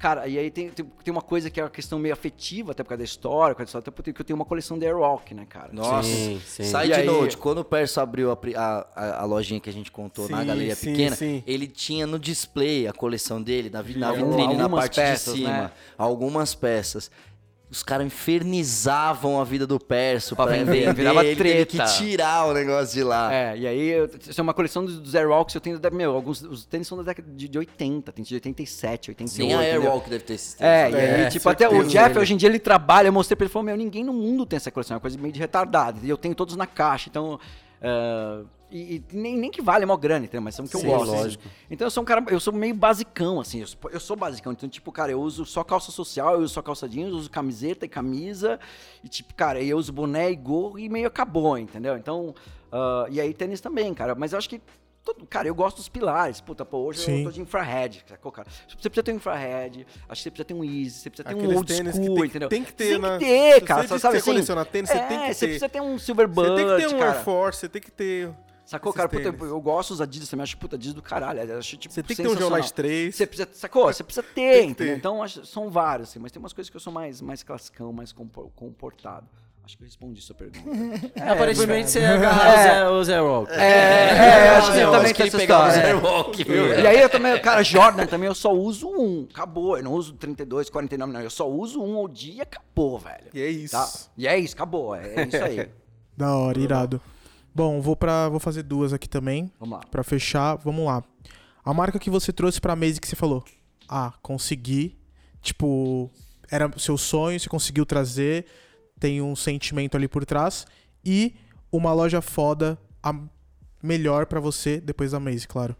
Cara, e aí tem, tem, tem uma coisa que é uma questão meio afetiva, até por causa da história, por causa da história, até porque eu tenho uma coleção de Airwalk, né, cara? Nossa, Sim, sim. side aí- note, quando o Perso abriu a, a, a- lojinha que a gente contou na Sim, galeria sim, pequena, sim. ele tinha no display a coleção dele, na, na vitrine, na algumas parte peças, de cima. né? Algumas peças. Os caras infernizavam a vida do Perso Pra pra vender, vender, virava ele teve que tirar o negócio de lá. É, e aí, eu- isso é uma coleção dos, Airwalks, eu tenho, da- meu, alguns, os tênis são da década de, de 80, tem de 87, 88, Nem a entendeu? Airwalk deve ter esses É, e tênis. aí, É, tipo, até o Jeff, dele. hoje em dia, ele trabalha, eu mostrei pra ele, falou, meu, ninguém no mundo tem essa coleção, é uma coisa meio de retardada, e eu tenho todos na caixa, então... ah, e, e nem, nem que vale a maior grana, entendeu? Mas são que eu Sim, gosto. lógico. Então eu sou um cara, eu sou meio basicão, assim, eu sou, eu sou basicão. Então, tipo, cara, eu uso só calça social, eu uso só calça jeans, eu uso camiseta e camisa, e tipo, cara, eu uso boné e gorro e meio acabou, entendeu? Então, ah, e aí tênis também, cara, mas eu acho que todo- Cara, eu gosto dos pilares. Puta, pô, hoje Sim. eu tô de infrared, sacou, cara? Você precisa ter um infrared, acho que você precisa ter um easy, você precisa ter um Aqueles old tênis school, tem- entendeu? tem que ter, Tem né? que ter, Se cara, você diz sabe assim? você coleciona tênis, você é, tem que você ter. precisa ter um silver Você bullet, tem que ter um cara. Air Force, você tem que ter. Sacou, esses cara? Puta, tênis. eu gosto dos Adidas também, acho puta Adidas do caralho. eu Acho, tipo, Você tem que ter um. Geolite 3. Você precisa, sacou? Você precisa ter, Tem entendeu? ter. Então, acho- são vários, assim, mas tem umas coisas que eu sou mais, mais classicão, mais compor- comportado. Acho que eu respondi sua pergunta. Aparentemente você ia agarrar o Zé Rock. É, é, acho que Eu também ele essa pegava os história. Airwalk, viu? E aí eu também, cara, Jordan também eu só uso um. Acabou. Eu não uso 32, 49, não. Eu só uso um ao dia e acabou, velho. E é isso. Tá? E é isso, acabou. É, é isso aí. Da hora, irado. Bom, vou para vou fazer duas aqui também. Vamos lá. Pra fechar, vamos lá. A marca que você trouxe pra mesa que você falou. Ah, consegui. Tipo, era seu sonho, você conseguiu trazer. Tem um sentimento ali por trás. E uma loja foda, a melhor pra você, depois da Maze, claro.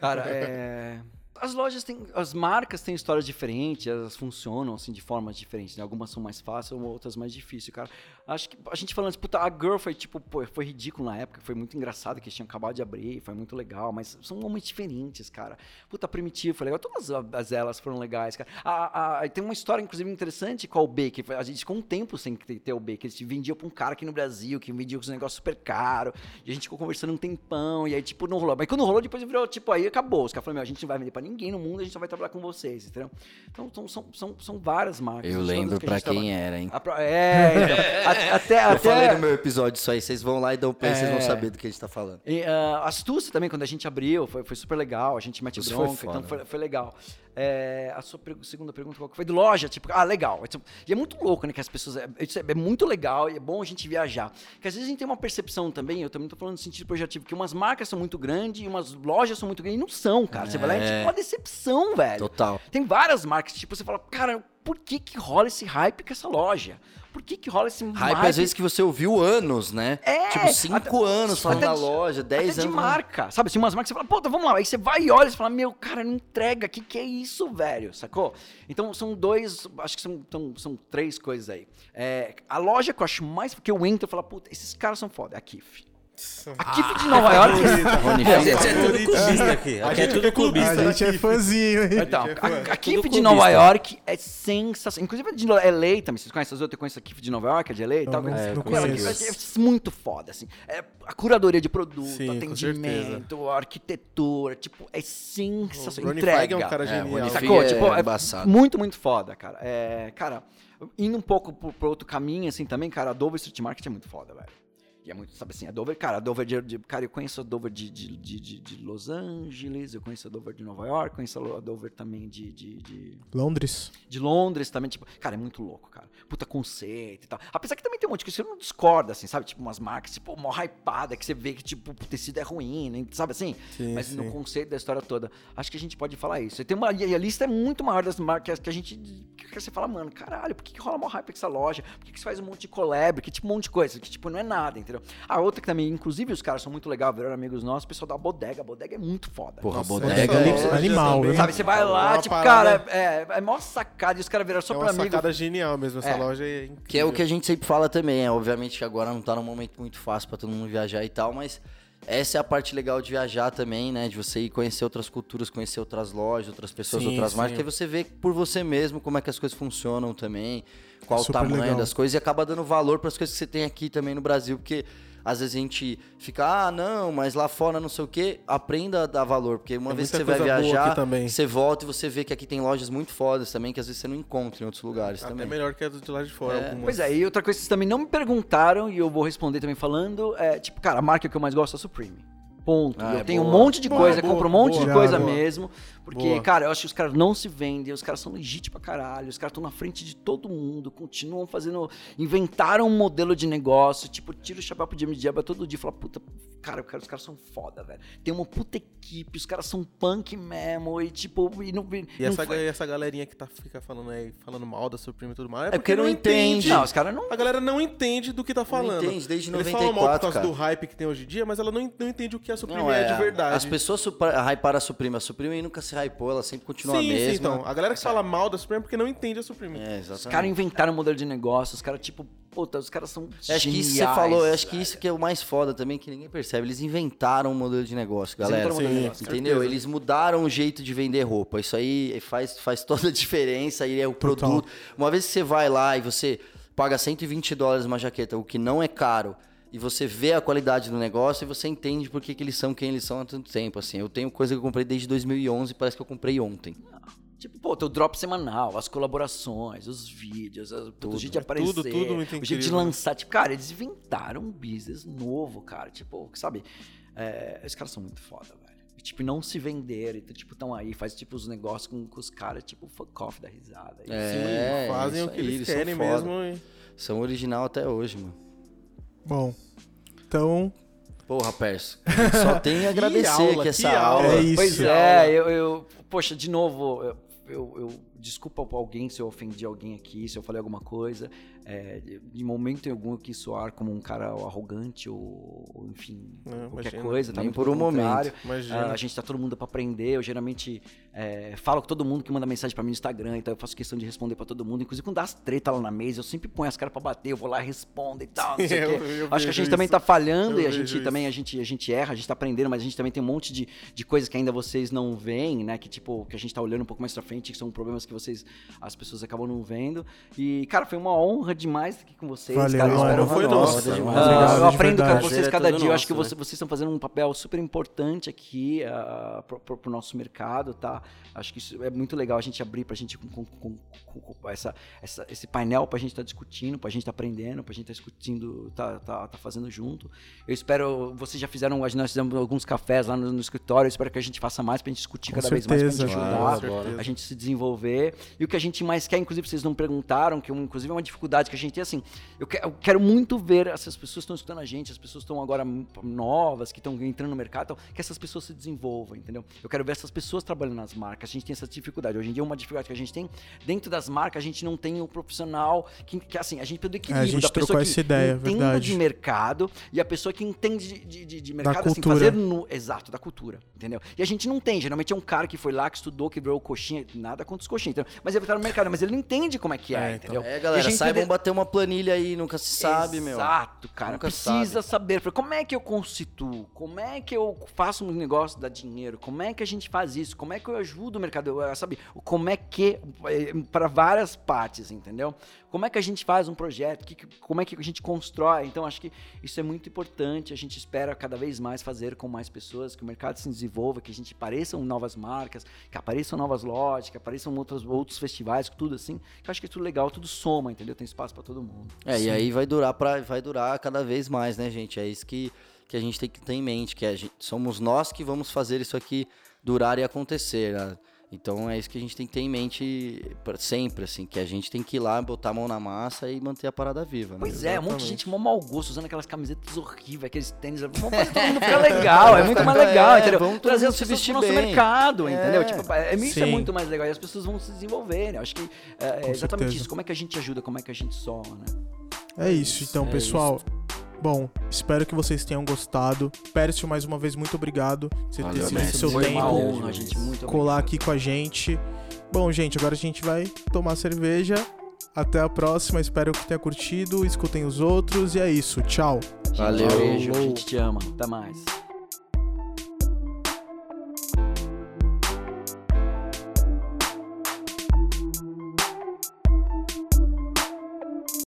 Cara, é... As lojas têm. As marcas têm histórias diferentes, elas funcionam assim de formas diferentes. Né? Algumas são mais fáceis, outras mais difíceis, cara. Acho que a gente falando assim, puta, a Girl foi tipo, pô, foi ridículo na época, foi muito engraçado que eles tinham acabado de abrir, foi muito legal, mas são momentos diferentes, cara. Puta, Primitivo foi legal, todas as elas foram legais, cara. A, a- tem uma história, inclusive, interessante com o B, que a gente ficou um tempo sem ter, o B, que eles vendiam pra um cara aqui no Brasil, que vendia os negócios super caro, e a gente ficou conversando um tempão, e aí, tipo, não rolou. Mas quando rolou, depois virou, tipo, aí acabou. Os caras falaram, meu, a gente não vai vender pra ninguém no mundo, a gente só vai trabalhar com vocês, entendeu? Então, são, são, são, são várias marcas. Eu lembro que pra quem trabalha. era, hein? A É, então. até, Eu falei até, no meu episódio isso aí, vocês vão lá e dão play, vocês vão É. saber do que a gente tá falando. E, ah, astúcia também, quando a gente abriu, foi, foi super legal. A gente mete Isso foi bronca, então foda. foi, foi legal. É, a sua segunda pergunta qual foi? Do loja, tipo, ah, legal. Então, E é muito louco, né? Que as pessoas. É, é- é muito legal e é bom a gente viajar. Porque às vezes a gente tem uma percepção também, eu também tô falando no sentido projetivo, que umas marcas são muito grandes e umas lojas são muito grandes. E não são, cara. Você vai lá e é tipo uma decepção, velho. Total. Tem várias marcas, tipo, você fala, cara, por que que rola esse hype com essa loja? Por que que rola esse Hype, às vezes, que você ouviu anos, né? É, Tipo, cinco até- anos falando da loja, dez até anos. de marca, sabe? Assim, umas marcas você fala, puta, vamos lá. Aí você vai e olha e você fala, meu, cara, não entrega. Que que é isso, velho? Sacou? Então são dois, acho que são, são, são três coisas aí. É, a loja que eu acho mais, porque eu entro e falo, puta, esses caras são foda. É a Kif. A Kif de Nova York. É tudo clubista aqui. Aqui é tudo clubista. A gente é fãzinho, hein? Então, é a, Tudo de Nova. York é sensacional. Inclusive a de LA também. Vocês conhecem as outras? Eu conheço a Kif de Nova York, a de LA e tal. É, é, é muito foda, assim. É a curadoria de produto, atendimento, a arquitetura. Tipo, é sensacional. O Entrega. Feig é um cara É, genial. Sacou? é tipo, é embaçado. muito, muito foda, cara. É, cara, indo um pouco pro, pro outro caminho, assim, também, cara, a Dover Street Market é muito foda, velho. E é muito, sabe assim, a Dover, cara, a Dover de, de- cara, eu conheço a Dover de, de, de, de- de Los Angeles, eu conheço a Dover de Nova York, conheço a Dover também de, de, de, Londres. de Londres também, tipo, cara, é muito louco, cara. Puta conceito e tal. Apesar que também tem um monte de coisa que você não discorda, assim, sabe? Tipo, umas marcas, tipo, mó hypada, que você vê que, tipo, o tecido é ruim, né? sabe assim? Sim, Mas no sim. conceito da história toda, acho que a gente pode falar isso. E tem uma, e a lista é muito maior das marcas que a gente, que você fala, mano, caralho, por que, que rola mó hype com essa loja? Por que, que você faz um monte de collab? Que tipo, um monte de coisa, que tipo, não é nada, entendeu? A outra que também, inclusive, os caras são muito legais, viraram amigos nossos, o pessoal da Bodega. A Bodega é muito foda. Porra, Nossa, bodega. Bodega essa loja animal, viu? Sabe, você vai é lá, uma tipo, cara, é, é mó sacada e os caras viraram só É pra uma amigo. sacada genial mesmo. Essa É. loja é incrível. Que é o que a gente sempre fala também, é obviamente que agora não tá num momento muito fácil pra todo mundo viajar e tal, mas essa é a parte legal de viajar também, né? De você ir conhecer outras culturas, conhecer outras lojas, outras pessoas, Sim, outras sim. marcas, que você vê por você mesmo como é que as coisas funcionam também, qual o Super tamanho legal. das coisas e acaba dando valor para as coisas que você tem aqui também no Brasil, porque às vezes a gente fica, ah, não, mas lá fora não sei o quê, aprenda a dar valor, porque uma Tem vez que você vai viajar, você volta e você vê que aqui tem lojas muito fodas também, que às vezes você não encontra em outros lugares Até também. melhor que a do de lá de fora. É. algumas. Pois é, e outra coisa que vocês também não me perguntaram, e eu vou responder também falando, é, tipo, cara, a marca que eu mais gosto é a Supreme. Ponto. Ah, eu é tenho um boa. monte de Boa, coisa, boa, compro um monte de coisa mesmo. Porque, cara, eu acho que os caras não se vendem, os caras são legítimos pra caralho, os caras estão na frente de todo mundo, continuam fazendo. Inventaram um modelo de negócio, tipo, tira o chapéu pro Jimmy Jabba todo dia e fala, puta, cara, cara, os caras são foda, velho. Tem uma puta equipe, os caras são punk mesmo, e tipo, e não. E não essa, foi- e essa galerinha que tá, fica falando aí, falando mal da Supreme e tudo mais, é, porque não entende. Não, os caras não. A galera não entende do que tá falando. entende, desde Eles falam mal por 94, causa cara. do hype que tem hoje em dia, mas ela não, não entende o que a Supreme Não, é, é, de verdade. As pessoas hyparam a Supreme. A Supreme nunca se hypou, ela sempre continua sim, a mesma. sim, então. A galera que fala mal da Supreme é porque não entende a Supreme. É, Os caras inventaram um modelo de negócio, os caras, tipo, puta, os caras são. Eu acho que isso que você falou, eu acho que isso que é o mais foda também, que ninguém percebe. Eles inventaram um modelo de negócio, galera. modelo de Sim, negócio. Entendeu? certeza. Eles mudaram o jeito de vender roupa. Isso aí faz, faz toda a diferença. Aí é o Total. produto. Uma vez que você vai lá e você paga 120 dólares uma jaqueta, o que não é caro, e você vê a qualidade do negócio e você entende por que, que eles são quem eles são há tanto tempo. Assim, eu tenho coisa que eu comprei desde 2011, parece que eu comprei ontem. Tipo, pô, teu drop semanal, as colaborações, os vídeos, as- o jeito de aparecer, Tudo, tudo muito o jeito de incrível. lançar. Tipo, cara, eles inventaram um business novo, cara. Tipo, sabe? É, esses caras são muito foda, velho. E, tipo, não se venderem, então, tipo, tão aí, faz tipo os negócios com, com os caras, tipo, fuck off da risada. E, É, Fazem isso o que aí, eles são querem foda. mesmo. e- São original até hoje, mano. Bom, então Porra, Perso. Só tem a agradecer aula, que que essa aula. aula. É isso. Pois é, eu, eu- Poxa, de novo, eu, eu, eu- desculpa pra alguém se eu ofendi alguém aqui, se eu falei alguma coisa. É, de momento algum eu quis soar como um cara arrogante ou, ou, enfim, Não, qualquer imagina. coisa. Muito por um momento. contrário. Imagina. Ah, a gente tá todo mundo pra aprender. Eu geralmente é, falo com todo mundo que manda mensagem pra mim no Instagram, então eu faço questão de responder pra todo mundo. Inclusive, quando dá as treta lá na mesa, eu sempre ponho as caras pra bater, eu vou lá e respondo e tal. Não sei o quê. Eu- eu Acho que a gente também isso. tá falhando Eu e a gente isso. também a gente, a gente erra, a gente tá aprendendo, mas a gente também tem um monte de, de coisas que ainda vocês não veem, né? Que tipo, que a gente tá olhando um pouco mais pra frente, que são problemas que vocês, as pessoas acabam não vendo. E, cara, foi uma honra demais estar aqui com vocês. Valeu, cara, espero foi Ah, nossa. demais. eu aprendo com vocês é cada dia. Eu acho que nosso, você- vocês estão fazendo um papel super importante aqui uh, pro, pro- pro nosso mercado, tá? Acho que isso é muito legal a gente abrir pra gente com, com- com- com- com essa, essa- esse painel pra gente estar discutindo, pra gente estar aprendendo, pra gente estar discutindo, tá, tá, tá fazendo junto. Eu espero, vocês já fizeram, nós fizemos alguns cafés lá no, no escritório, eu espero que a gente faça mais pra gente discutir Com cada vez mais, pra certeza. gente ajudar, a gente se desenvolver. E o que a gente mais quer, inclusive vocês não perguntaram, que um- inclusive é uma dificuldade que a gente tem, assim, eu, que- eu quero muito ver essas pessoas que estão escutando a gente, as pessoas que estão agora novas, que estão entrando no mercado, então, que essas pessoas se desenvolvam, entendeu? Eu quero ver essas pessoas trabalhando nas marcas. A gente tem essa dificuldade. Hoje em dia, uma dificuldade que a gente tem, dentro das marcas, a gente não tem o profissional que, que, assim, a gente precisa do equilíbrio É, gente da trocou pessoa que ideia, entenda verdade. de mercado e a pessoa que entende de, de, de- de mercado, assim, cultura. fazer no, exato, da cultura, entendeu? E a gente não tem, geralmente é um cara que foi lá, que estudou, que virou coxinha, nada contra os coxinhas. gente. Então, mas ele tá no mercado, mas ele não entende como é que é, É, então. entendeu? É, E galera, a gente saibam entende- bater uma planilha aí, nunca se sabe, meu. Exato, cara. Nunca precisa saber. Falei, Como é que eu constituo? Como é que eu faço um negócio dar dinheiro? Como é que a gente faz isso? Como é que eu ajudo o mercado? Eu, Sabe? Como é que. para várias partes, entendeu? Como é que a gente faz um projeto? Que- como é que a gente constrói? Então, acho que isso é muito importante. A gente espera cada vez mais fazer com mais pessoas, que o mercado se desenvolva, que a gente apareçam novas marcas, que apareçam novas lojas, que apareçam outros, outros festivais, tudo assim. Que eu acho que é tudo legal, tudo soma, entendeu? Tem espaço para todo mundo. É, e aí vai durar para vai durar cada vez mais, né, gente? É isso que, que a gente tem que ter em mente, que a gente, somos nós que vamos fazer isso aqui durar e acontecer. né? Então é isso que a gente tem que ter em mente sempre, assim, que a gente tem que ir lá, botar a mão na massa e manter a parada viva. Né? Pois é, um monte de gente mó mau gosto, usando aquelas camisetas horríveis, aqueles tênis. Vamos fazer todo mundo ficar legal, é muito mais É, legal, entendeu? vamos Trazer as se pessoas vestir pro nosso bem. mercado, É. entendeu? Tipo, é, isso é muito mais legal e as pessoas vão se desenvolver. Eu acho que é, é exatamente certeza. isso. Como é que a gente ajuda, como é que a gente soma, né? É isso, então, é pessoal. Bom, espero que vocês tenham gostado. Pércio, mais uma vez, muito obrigado por você ter Messi, seu Foi uma tempo, honra, gente. Muito colar obrigado. aqui com a gente. Bom, gente, agora a gente vai tomar cerveja. Até a próxima, espero que tenha curtido. Escutem os outros e é isso. Tchau. Valeu. Beijo, a gente te ama. Até mais.